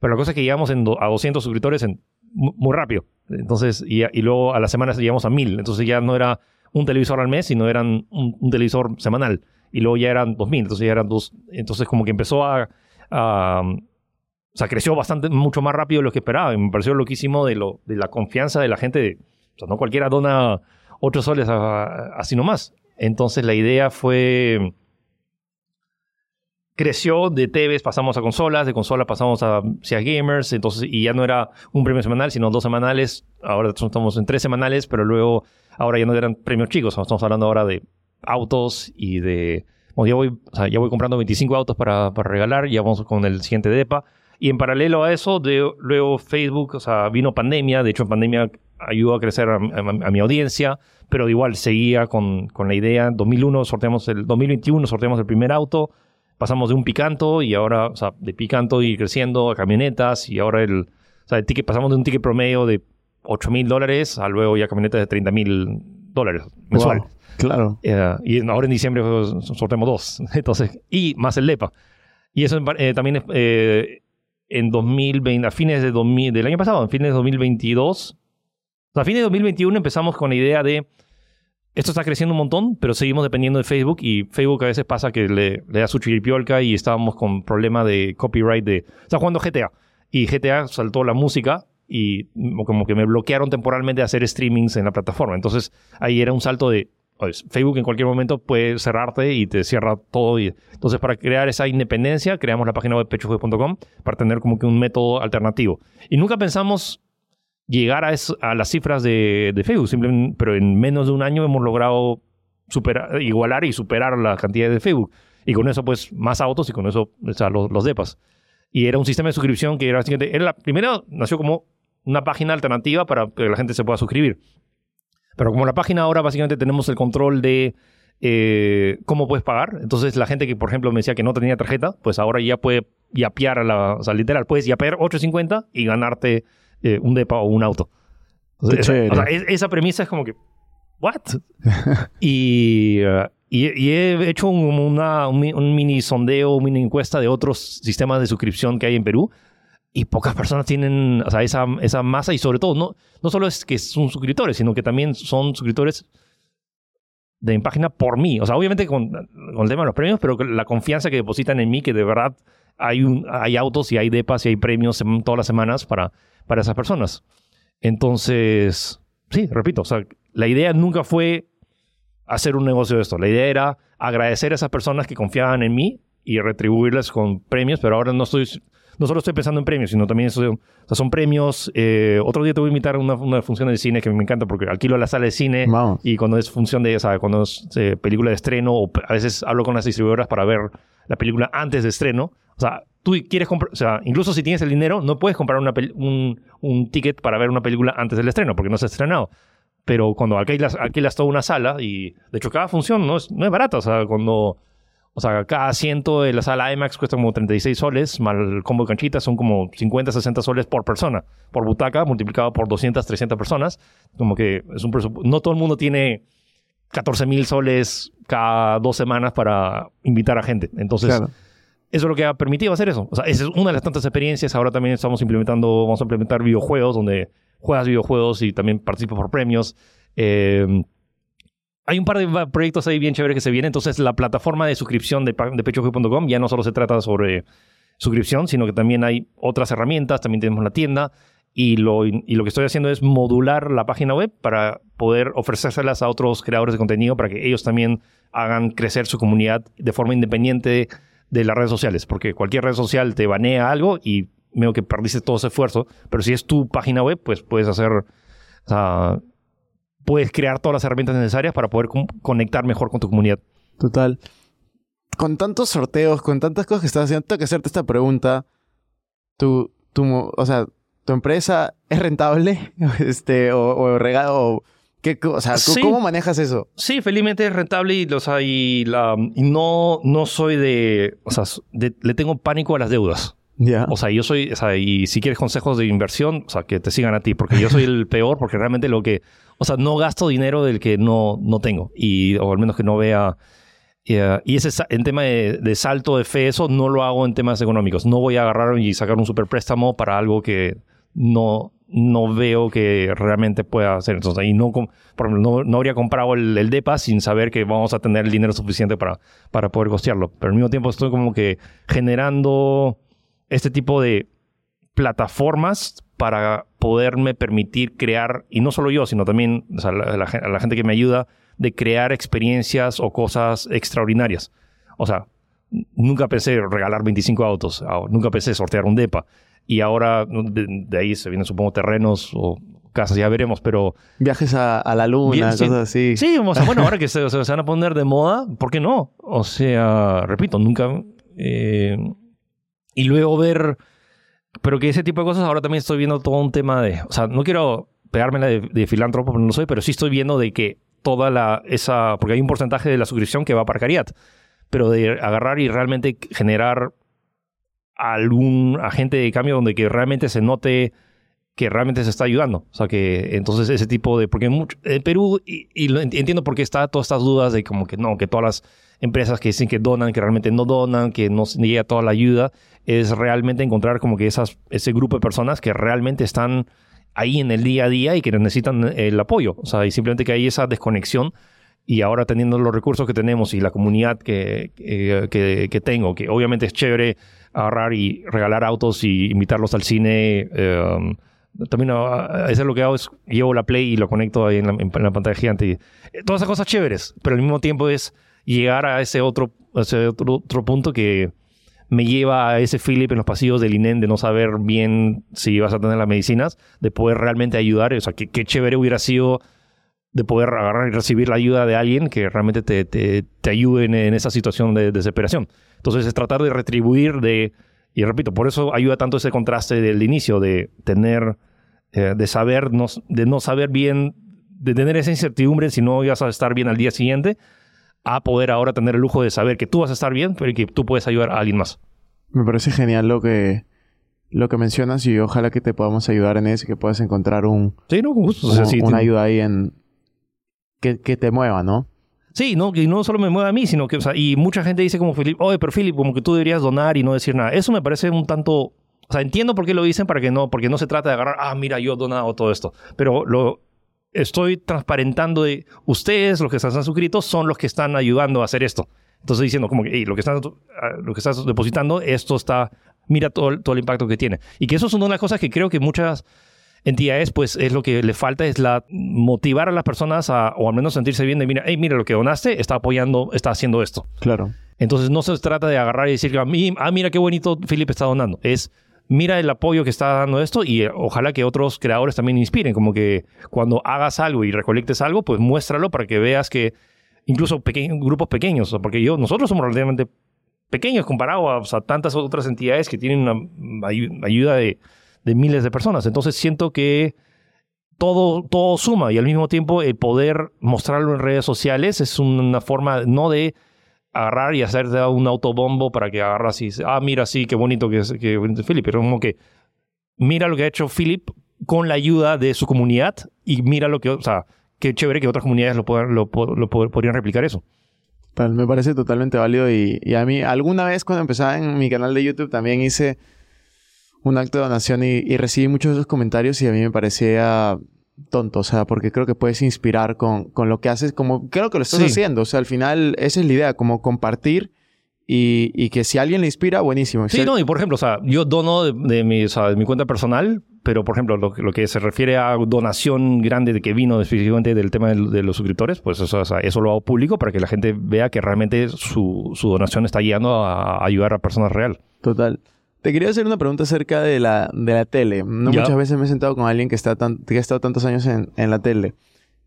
Pero la cosa es que llegamos a 200 suscriptores en, muy rápido. Entonces, y, luego a las semanas llegamos a 1000. Entonces ya no era un televisor al mes, sino eran un, televisor semanal. Y luego ya eran 2000. Entonces ya eran dos. Entonces como que empezó a o sea, creció bastante, mucho más rápido de lo que esperaba. Y me pareció loquísimo de, lo, de la confianza de la gente. o sea, no cualquiera dona ocho soles así nomás. Entonces la idea fue... Creció de TVs, pasamos a consolas, de consolas pasamos a sea Gamers, entonces, y ya no era un premio semanal, sino dos semanales. Ahora estamos en tres semanales, pero luego, ahora ya no eran premios chicos. Estamos hablando ahora de autos y de... Ya voy, ya voy comprando 25 autos para, para regalar, ya vamos con el siguiente DEPA. Y en paralelo a eso, de, luego Facebook, o sea, vino pandemia, de hecho pandemia ayudó a crecer a, mi audiencia, pero igual seguía con, con, la idea. 2001 sorteamos el 2021 sorteamos el primer auto, pasamos de un picanto y ahora, o sea, de picanto y creciendo a camionetas y ahora el, o sea, el ticket, pasamos de un ticket promedio de 8 mil dólares a luego ya camionetas de 30 mil dólares mensual.
claro.
Eh, y ahora en diciembre sorteamos dos, entonces, y más el LEPA. Y eso eh, también es, eh, en 2020, a fines de 2000, del año pasado, a fines de 2022. A fines de 2021 empezamos con la idea de esto está creciendo un montón, pero seguimos dependiendo de Facebook y Facebook a veces pasa que le, da su chiripiolca y estábamos con problema de copyright de... Está jugando GTA y GTA saltó la música y como que me bloquearon temporalmente de hacer streamings en la plataforma. Entonces ahí era un salto de pues, Facebook en cualquier momento puede cerrarte y te cierra todo. Entonces, para crear esa independencia, creamos la página web para tener como que un método alternativo. Y nunca pensamos llegar a, a las cifras de, Facebook, simplemente, pero en menos de un año hemos logrado igualar y superar la cantidad de Facebook. Y con eso, pues, más autos y con eso, o sea, los, DEPAs. Y era un sistema de suscripción que era, era la primera, nació como una página alternativa para que la gente se pueda suscribir. Pero como la página ahora básicamente tenemos el control de eh, cómo puedes pagar, entonces la gente que, por ejemplo, me decía que no tenía tarjeta, pues ahora ya puede yapear a la, o sea, literal, puedes yapear 8.50 y ganarte eh, un depa o un auto. esa, premisa es como que, ¿what? y, uh, y, y he hecho un, una, un, un mini sondeo, una mini encuesta de otros sistemas de suscripción que hay en Perú. Y pocas personas tienen o sea, esa, esa masa y sobre todo, no, no solo es que son suscriptores, sino que también son suscriptores de mi página por mí. O sea, obviamente con, con el tema de los premios, pero la confianza que depositan en mí, que de verdad hay, hay autos y hay depas y hay premios todas las semanas para, para esas personas. Entonces, sí, repito, la idea nunca fue hacer un negocio de esto. La idea era agradecer a esas personas que confiaban en mí y retribuirles con premios, pero ahora no estoy... No solo estoy pensando en premios, sino también eso- o sea, son premios. eh, otro día te voy a invitar a una, una función de cine que me encanta porque alquilo la sala de cine
Vamos.
y cuando es función de, sea, cuando es eh, película de estreno, o a veces hablo con las distribuidoras para ver la película antes de estreno. O sea, tú quieres comprar, o sea, incluso si tienes el dinero, no puedes comprar una un, un ticket para ver una película antes del estreno, porque no se ha estrenado. Pero cuando alquilas, alquilas toda una sala, y de hecho cada función no es, no es barata, o sea, cuando... O sea, cada asiento de la sala IMAX cuesta como 36 soles, más el combo de canchitas son como 50, 60 soles por persona, por butaca, multiplicado por 200, 300 personas. Como que es un presupuesto. No todo el mundo tiene 14 mil soles cada dos semanas para invitar a gente. Entonces,
Claro.
eso es lo que ha permitido hacer eso. O sea, esa es una de las tantas experiencias. Ahora también estamos implementando, vamos a implementar videojuegos donde juegas videojuegos y también participas por premios. Eh, hay un par de proyectos ahí bien chéveres que se vienen. Entonces, la plataforma de suscripción de, de ya no solo se trata sobre suscripción, sino que también hay otras herramientas. También tenemos la tienda. Y lo, y lo que estoy haciendo es modular la página web para poder ofrecérselas a otros creadores de contenido para que ellos también hagan crecer su comunidad de forma independiente de las redes sociales. Porque cualquier red social te banea algo y veo que perdiste todo ese esfuerzo. Pero si es tu página web, pues puedes hacer... O sea, puedes crear todas las herramientas necesarias para poder conectar mejor con tu comunidad.
Total. Con tantos sorteos, con tantas cosas que estás haciendo, tengo que hacerte esta pregunta. Tu, tu, o sea, ¿tu empresa es rentable? este, o, o regalo, o, ¿qué, o sea,
Sí.
¿cómo manejas eso?
Sí, felizmente es rentable y, o sea, y, la, y no, no soy de... O sea, de- le tengo pánico a las deudas.
Ya.
O sea, yo soy, o sea, y si quieres consejos de inversión, o sea, que te sigan a ti, porque yo soy el peor, porque realmente lo que, o sea, no gasto dinero del que no, no tengo, y, o al menos que no vea. eh, y ese en tema de, salto de fe, eso no lo hago en temas económicos. No voy a agarrar y sacar un super préstamo para algo que no, no veo que realmente pueda hacer. Entonces, ahí no, no, no habría comprado el, el DEPA sin saber que vamos a tener el dinero suficiente para, para poder costearlo. Pero al mismo tiempo estoy como que generando este tipo de plataformas para poderme permitir crear, y no solo yo, sino también o sea, la, la gen- la gente que me ayuda, de crear experiencias o cosas extraordinarias. O sea, nunca pensé regalar 25 autos, ah, nunca pensé sortear un DEPA. Y ahora de, de ahí se vienen, supongo, terrenos o casas, ya veremos, pero
Viajes a, a la luna,
Bien,
cosas así.
Sí, o sea, bueno, ahora que se, se van a poner de moda, ¿por qué no? O sea, repito, nunca... eh, y luego ver... Pero que ese tipo de cosas ahora también estoy viendo todo un tema de... O sea, no quiero pegármela de, de filántropo, no soy, pero sí estoy viendo de que toda la... esa Porque hay un porcentaje de la suscripción que va para Cariat. Pero de agarrar y realmente generar algún agente de cambio donde que realmente se note que realmente se está ayudando. O sea, que entonces ese tipo de... Porque mucho, en Perú, y, y entiendo por qué está todas estas dudas de como que no, que todas las empresas que dicen que donan, que realmente no donan, que no llega toda la ayuda, es realmente encontrar como que esas, ese grupo de personas que realmente están ahí en el día a día y que necesitan el apoyo. O sea, y simplemente que hay esa desconexión y ahora teniendo los recursos que tenemos y la comunidad que, que, que- que tengo, que obviamente es chévere agarrar y regalar autos y invitarlos al cine. eh, también a, a- eso es lo que hago, es llevo la Play y lo conecto ahí en la, en la pantalla gigante. Eh, todas esas cosas chéveres, pero al mismo tiempo es llegar a ese otro, ese otro, otro punto que me lleva a ese Philip en los pasillos del INEN de no saber bien si vas a tener las medicinas, de poder realmente ayudar. O sea, qué, qué chévere hubiera sido de poder agarrar y recibir la ayuda de alguien que realmente te, te, te ayude en, en esa situación de desesperación. Entonces es tratar de retribuir, de, y repito, por eso ayuda tanto ese contraste del inicio, de tener, eh, de saber, no, de no saber bien, de tener esa incertidumbre si no ibas a estar bien al día siguiente, a poder ahora tener el lujo de saber que tú vas a estar bien, pero que tú puedes ayudar a alguien más.
Me parece genial lo que, lo que mencionas y ojalá que te podamos ayudar en eso y que puedas encontrar un,
Sí, no, con gusto. O sea,
un-
sí,
una ayuda ahí en... Que, que te mueva, ¿no?
Sí, no, y no solo me mueve a mí, sino que, o sea, y mucha gente dice como Philip, oye, pero Philip, como que tú deberías donar y no decir nada. Eso me parece un tanto, o sea, entiendo por qué lo dicen, para que no, porque no se trata de agarrar, ah, mira, yo he donado todo esto. Pero lo estoy transparentando de ustedes, los que están suscritos, son los que están ayudando a hacer esto. Entonces diciendo como que hey, lo que estás lo que estás depositando, esto está, mira todo, todo el impacto que tiene. Y que eso es una de las cosas que creo que muchas entidades, pues es lo que le falta, es la motivar a las personas a, o al menos sentirse bien de, mira, hey, mira, lo que donaste está apoyando, está haciendo esto.
Claro.
Entonces no se trata de agarrar y decir, a mí, ah, mira qué bonito Philip está donando. Es, mira el apoyo que está dando esto y eh, ojalá que otros creadores también inspiren, como que cuando hagas algo y recolectes algo, pues muéstralo para que veas que incluso grupos pequeños, porque yo, nosotros somos relativamente pequeños comparados a, tantas otras entidades que tienen una ayuda de de miles de personas. Entonces siento que todo, todo suma y al mismo tiempo el poder mostrarlo en redes sociales es una forma no de agarrar y hacerte un autobombo para que agarras y ah, mira, sí, qué bonito que es, bonito Philip, pero como que mira lo que ha hecho Philip con la ayuda de su comunidad y mira lo que, o sea, qué chévere que otras comunidades lo, puedan, lo, podrían replicar eso.
me parece totalmente válido y, y, a mí alguna vez cuando empezaba en mi canal de YouTube también hice un acto de donación y, recibí muchos de esos comentarios y a mí me parecía tonto, o sea, porque creo que puedes inspirar con, con lo que haces, como creo que lo estás haciendo, o sea, al final esa es la idea, como compartir y, y, que si alguien le inspira, buenísimo.
Sí, no, y por ejemplo, o sea, yo dono de, mi, o sea, de mi cuenta personal, pero por ejemplo, lo, lo, que se refiere a donación grande de que vino específicamente del tema de, los suscriptores, pues eso, o sea, eso lo hago público para que la gente vea que realmente su, su donación está guiando a ayudar a personas real.
Total. Te quería hacer una pregunta acerca de la, de la tele. No muchas veces me he sentado con alguien que, está que ha estado tantos años en, en, la tele.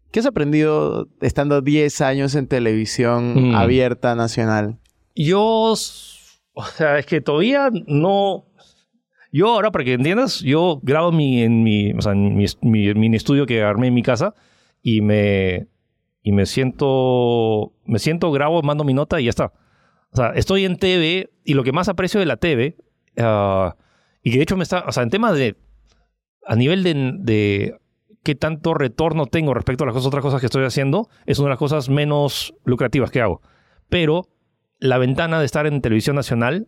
¿Qué has aprendido estando 10 años en televisión mm. abierta nacional?
Yo, o sea, es que todavía no... Yo ahora, para que entiendas, yo grabo mi, en mi, o sea, en mi, mi, mini estudio que armé en mi casa y me, y me siento, me siento, grabo, mando mi nota y ya está. O sea, estoy en TV y lo que más aprecio de la TV Ah, y que de hecho me está, o sea, en tema de, a nivel de, de qué tanto retorno tengo respecto a las otras cosas que estoy haciendo, es una de las cosas menos lucrativas que hago. Pero la ventana de estar en televisión nacional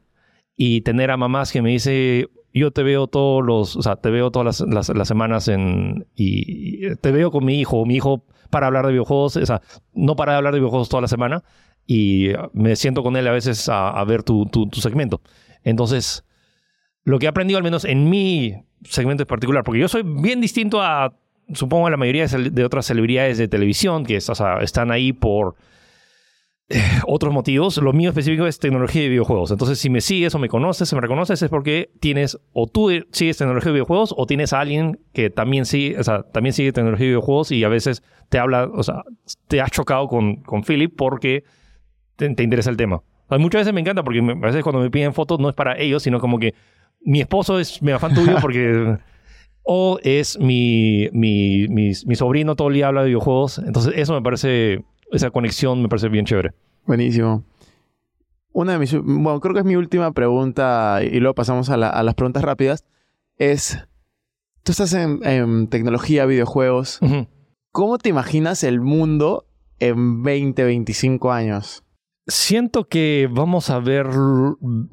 y tener a mamás que me dice, yo te veo todos los, o sea, te veo todas las, las, semanas en, y, te veo con mi hijo, mi hijo para hablar de videojuegos, o sea, no para de hablar de videojuegos toda la semana y me siento con él a veces a, a ver tu, tu, tu segmento. Entonces, lo que he aprendido, al menos en mi segmento en particular, porque yo soy bien distinto a, supongo, a la mayoría de, otras celebridades de televisión que están ahí por eh, otros motivos. Lo mío específico es tecnología de videojuegos. Entonces, si me sigues o me conoces o me reconoces, es porque tienes, o tú sigues tecnología de videojuegos, o tienes a alguien que también sigue, o sea, también sigue tecnología de videojuegos y a veces te habla, o sea, te has chocado con, con Philip porque te, interesa el tema. muchas veces me encanta porque a veces cuando me piden fotos no es para ellos, sino como que mi esposo es mi afán tuyo porque... o es mi, mi, mi, sobrino todo el día habla de videojuegos. Entonces eso me parece, esa conexión me parece bien chévere.
Buenísimo. Una de mis, bueno, creo que es mi última pregunta y luego pasamos a, las preguntas rápidas. Es, tú estás en, tecnología, videojuegos. ¿Cómo te imaginas el mundo en 20, 25 años?
Siento que vamos a ver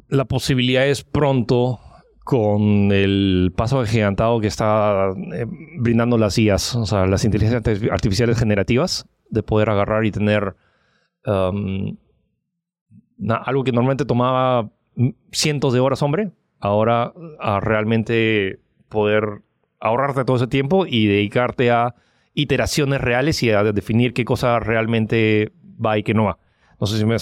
la posibilidad es pronto con el paso agigantado que está eh, brindando las IAs, o sea, las inteligencias artificiales generativas, de poder agarrar y tener um, algo que normalmente tomaba cientos de horas, hombre, ahora a realmente poder ahorrarte todo ese tiempo y dedicarte a iteraciones reales y a definir qué cosa realmente va y qué no va. No sé si me...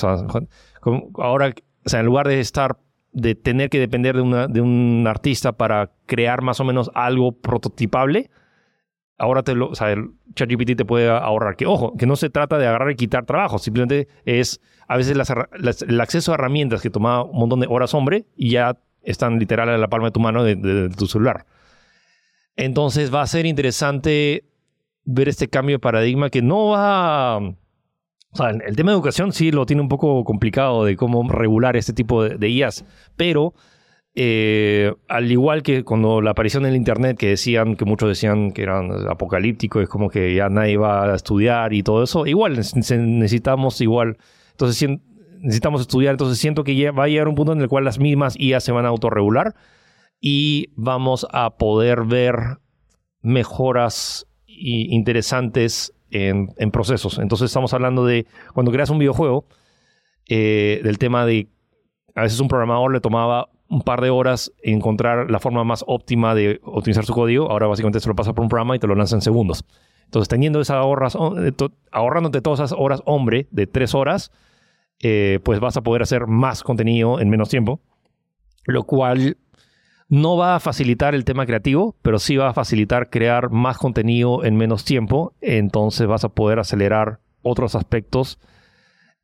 Ahora, o sea, en lugar de estar de tener que depender de, una, de un artista para crear más o menos algo prototipable, ahora te lo, o sea, el ChatGPT te puede ahorrar. Que ojo, que no se trata de agarrar y quitar trabajo, simplemente es a veces el acceso a herramientas que toma un montón de horas hombre y ya están literal en la palma de tu mano de tu celular. Entonces va a ser interesante ver este cambio de paradigma que no va o sea, el tema de educación sí lo tiene un poco complicado de cómo regular este tipo de, IAs, pero eh, al igual que cuando la aparición en el internet que decían, que muchos decían que eran apocalípticos, es como que ya nadie va a estudiar y todo eso, igual necesitamos igual, entonces necesitamos estudiar, entonces siento que va a llegar un punto en el cual las mismas IA se van a autorregular y vamos a poder ver mejoras interesantes en, procesos. Entonces estamos hablando de cuando creas un videojuego, eh, del tema de a veces un programador le tomaba un par de horas encontrar la forma más óptima de optimizar su código. Ahora básicamente se lo pasa por un programa y te lo lanza en segundos. Entonces, teniendo esas ahorras, ahorrándote todas esas horas hombre de tres horas, eh, pues vas a poder hacer más contenido en menos tiempo, lo cual no va a facilitar el tema creativo, pero sí va a facilitar crear más contenido en menos tiempo. Entonces vas a poder acelerar otros aspectos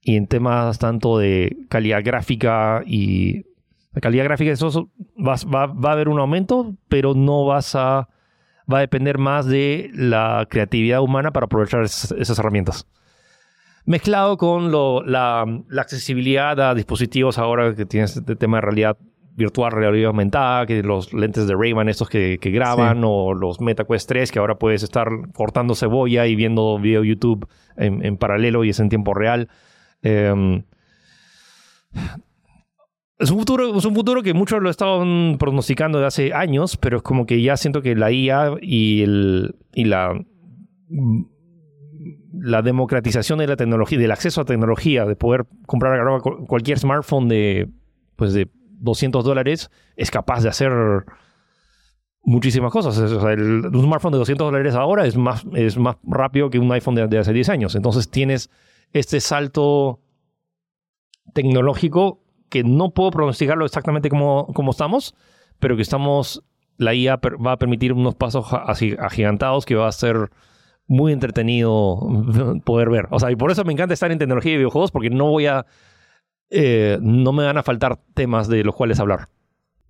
y en temas tanto de calidad gráfica y la calidad gráfica, eso va, va, a haber un aumento, pero no vas a, va a depender más de la creatividad humana para aprovechar esas, herramientas. Mezclado con lo, la, la, accesibilidad a dispositivos ahora que tienes este tema de realidad virtual, realidad aumentada, que los lentes de Ray-Ban estos que, que graban, o los MetaQuest 3 que ahora puedes estar cortando cebolla y viendo video YouTube en, en paralelo y es en tiempo real. Eh, es un futuro, es un futuro que muchos lo estaban pronosticando de hace años, pero es como que ya siento que la IA y, el, y la, la democratización de la tecnología, del acceso a tecnología, de poder comprar cualquier smartphone de, pues de 200 dólares, es capaz de hacer muchísimas cosas. Sea, un smartphone de 200 dólares ahora es más, es más rápido que un iPhone de, hace 10 años. Entonces tienes este salto tecnológico que no puedo pronosticarlo exactamente como, como estamos, pero que estamos, la IA va a permitir unos pasos agigantados que va a ser muy entretenido poder ver. O sea, y por eso me encanta estar en tecnología y videojuegos, porque no voy a, eh, no me van a faltar temas de los cuales hablar.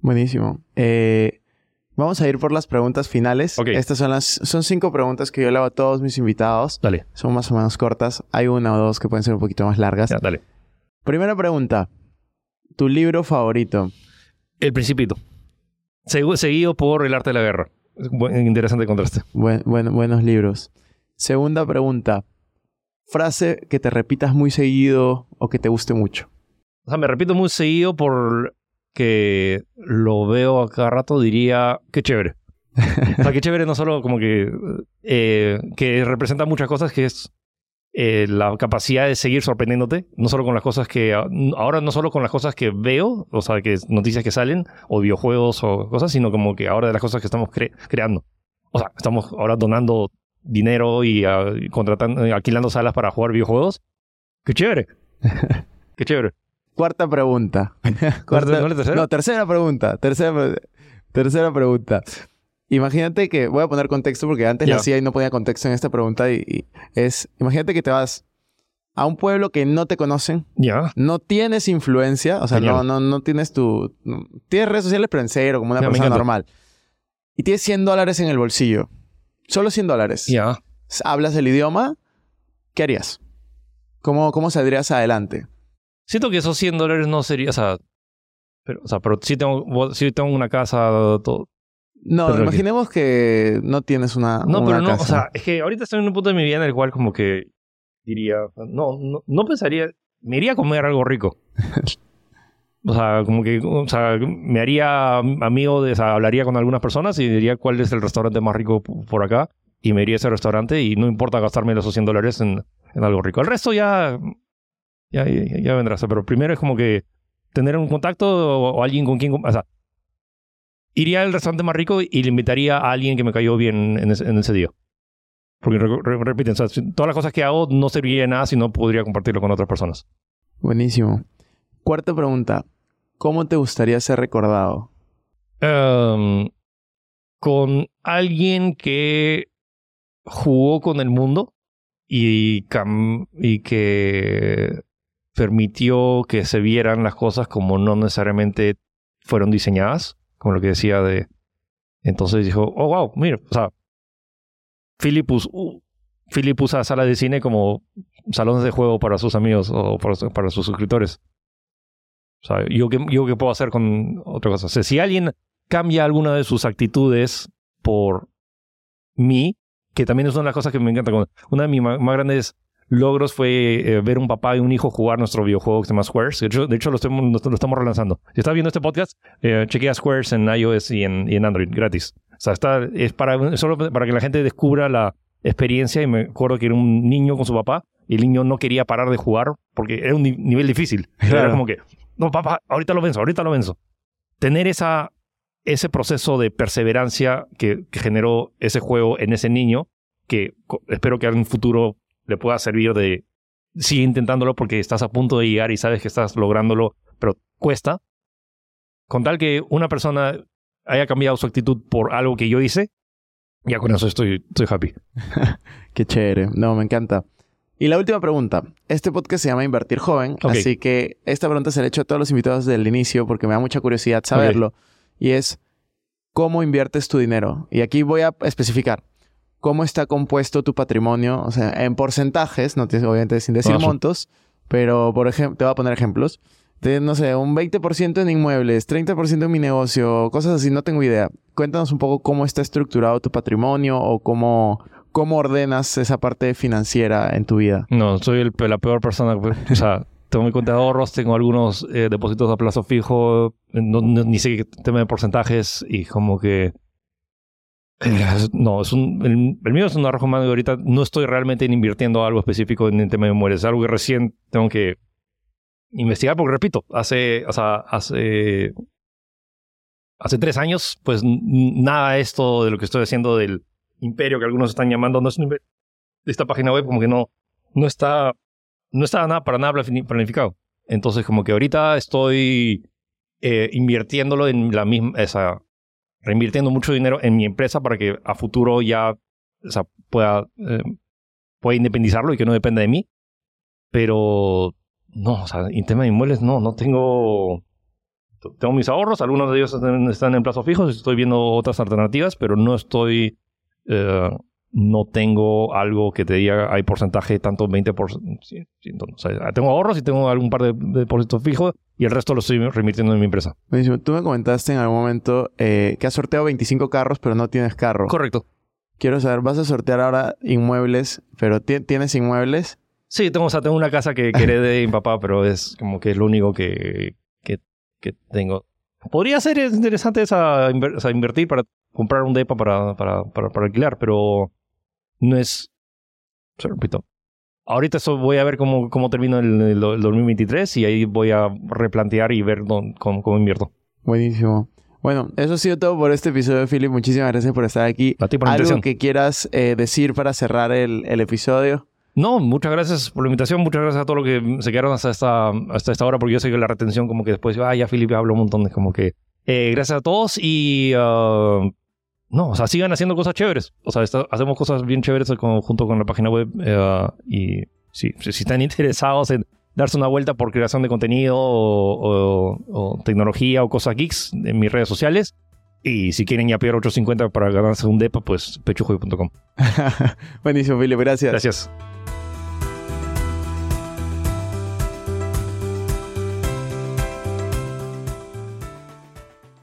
Buenísimo. Eh, vamos a ir por las preguntas finales. Estas son las son cinco preguntas que yo le hago a todos mis invitados.
Dale.
Son más o menos cortas. Hay una o dos que pueden ser un poquito más largas.
dale.
Primera pregunta. ¿Tu libro favorito?
El Principito. Seguido por El Arte de la Guerra. interesante contraste.
buenos libros. Segunda pregunta. Frase que te repitas muy seguido o que te guste mucho.
O sea, me repito muy seguido por que lo veo a cada rato, diría, qué chévere. o sea, qué chévere no solo como que, eh, que representa muchas cosas, que es eh, la capacidad de seguir sorprendiéndote, no solo con las cosas que, ahora no solo con las cosas que veo, o sea, que noticias que salen, o videojuegos o cosas, sino como que ahora de las cosas que estamos creando. O sea, estamos ahora donando dinero y uh, contratando, eh, alquilando salas para jugar videojuegos. ¡Qué chévere! ¡Qué chévere!
Cuarta pregunta.
Cuarta, ¿No, tercera?
no, tercera pregunta. Tercera, tercera pregunta. Imagínate que, voy a poner contexto porque antes la hacía y no ponía contexto en esta pregunta y, es, imagínate que te vas a un pueblo que no te conocen,
ya
no tienes influencia, o sea, no, no, no tienes tu, tienes redes sociales pero en cero, como una persona normal, y tienes 100 dólares en el bolsillo, solo 100 dólares.
Ya.
Hablas el idioma, ¿qué harías? ¿Cómo, cómo saldrías adelante?
Siento que esos 100 dólares no sería, o sea, pero, o sea, pero sí tengo, sí tengo una casa, todo,
no, imaginemos que... no tienes una.
No, pero no, o sea, es que ahorita estoy en un punto de mi vida en el cual, como que diría, no, no, no pensaría, me iría a comer algo rico. o sea, como que, o sea, me haría amigo de, o sea, hablaría con algunas personas y diría cuál es el restaurante más rico por acá y me iría a ese restaurante y no importa gastarme los 100 dólares en, en algo rico. El resto ya, ya, ya, vendrá. pero primero es como que tener un contacto o, o alguien con quien, o sea, iría al restaurante más rico y le invitaría a alguien que me cayó bien en ese, día. Porque repiten, todas las cosas que hago no serviría de nada si no podría compartirlo con otras personas.
Buenísimo. Cuarta pregunta. ¿Cómo te gustaría ser recordado?
Em, con alguien que jugó con el mundo y, y que permitió que se vieran las cosas como no necesariamente fueron diseñadas como lo que decía de... Entonces dijo, oh, wow, mira, o sea, Philip, uh, usa salas de cine como salones de juego para sus amigos o para, sus suscriptores. O sea, ¿yo qué, yo qué puedo hacer con otra cosa? O si alguien cambia alguna de sus actitudes por mí, que también es una de las cosas que me encanta. Una de mis más grandes logros fue eh, ver un papá y un hijo jugar nuestro videojuego que se llama Squares. De hecho, de hecho lo, estamos, lo, estamos relanzando. Si estás viendo este podcast, eh, chequea Squares en iOS y en, y en, Android, gratis. O sea, está, es para, solo para que la gente descubra la experiencia. Y me acuerdo que era un niño con su papá y el niño no quería parar de jugar porque era un nivel difícil. Era como que, no, papá, ahorita lo venzo, ahorita lo venzo. Tener esa, ese proceso de perseverancia que, que generó ese juego en ese niño, que espero que en un futuro le pueda servir de sigue intentándolo porque estás a punto de llegar y sabes que estás lográndolo, pero cuesta. Con tal que una persona haya cambiado su actitud por algo que yo hice, ya con eso estoy, estoy happy.
Qué chévere. No, me encanta. Y la última pregunta. Este podcast se llama Invertir Joven, así que esta pregunta se la he hecho a todos los invitados desde el inicio porque me da mucha curiosidad saberlo. Y es, ¿cómo inviertes tu dinero? Y aquí voy a especificar cómo está compuesto tu patrimonio, o sea, en porcentajes, no tienes, obviamente sin decir montos, pero por ejemplo, te voy a poner ejemplos. De, no sé, un 20% en inmuebles, 30% en mi negocio, cosas así, no tengo idea. Cuéntanos un poco cómo está estructurado tu patrimonio o cómo, ¿Cómo ordenas esa parte financiera en tu vida?
No, soy el, la peor persona. O sea, tengo mi cuenta de ahorros, tengo algunos eh, depósitos a plazo fijo, ni sé qué tema de porcentajes y como que... No, el, mío es un arrojo más ahorita no estoy realmente invirtiendo algo específico en el tema de memorias. Es algo que recién tengo que investigar porque, repito, hace, hace, hace tres años, pues nada de esto de lo que estoy haciendo del imperio que algunos están llamando, no es un. Esta página web como que no, no está, no está nada para nada planificado. Entonces como que ahorita estoy eh, invirtiéndolo en la misma, esa, reinvirtiendo mucho dinero en mi empresa para que a futuro ya pueda, eh, pueda independizarlo y que no dependa de mí. Pero no, o sea, en tema de inmuebles no, no tengo... Tengo mis ahorros, algunos de ellos están en plazos fijos, estoy viendo otras alternativas, pero no estoy eh, no tengo algo que te diga hay porcentaje tanto 20%. O sea, tengo ahorros y tengo algún par de, depósitos fijos y el resto lo estoy remitiendo en mi empresa.
Tú me comentaste en algún momento eh, que has sorteado 25 carros pero no tienes carro.
Correcto.
Quiero saber, vas a sortear ahora inmuebles, pero ¿tienes inmuebles?
Sí, tengo, o sea, tengo una casa que, que heredé de mi papá, pero es como que es lo único que, que, que tengo. Podría ser interesante esa, invertir para comprar un DEPA para, para, para, alquilar, pero no es. Se repito. Ahorita voy a ver cómo, cómo termino el, 2023 y ahí voy a replantear y ver cómo, invierto.
Buenísimo. Bueno, eso ha sido todo por este episodio, Philip. Muchísimas gracias por estar aquí.
A ti por
¿Algo que quieras eh, decir para cerrar el, el episodio?
No, muchas gracias por la invitación, muchas gracias a todos los que se quedaron hasta esta, hasta esta hora, porque yo sé que la retención como que después, ah, ya Felipe habló un montón, de como que... Eh, gracias a todos y... Uh, no, o sea, sigan haciendo cosas chéveres. O sea, hacemos cosas bien chéveres junto con la página web. Uh, y sí, si están interesados en darse una vuelta por creación de contenido o, o, tecnología o cosas geeks en mis redes sociales. Y si quieren ya pedir 850 para ganarse un DEPA, pues pechujoy.com.
Buenísimo, Felipe, gracias.
Gracias.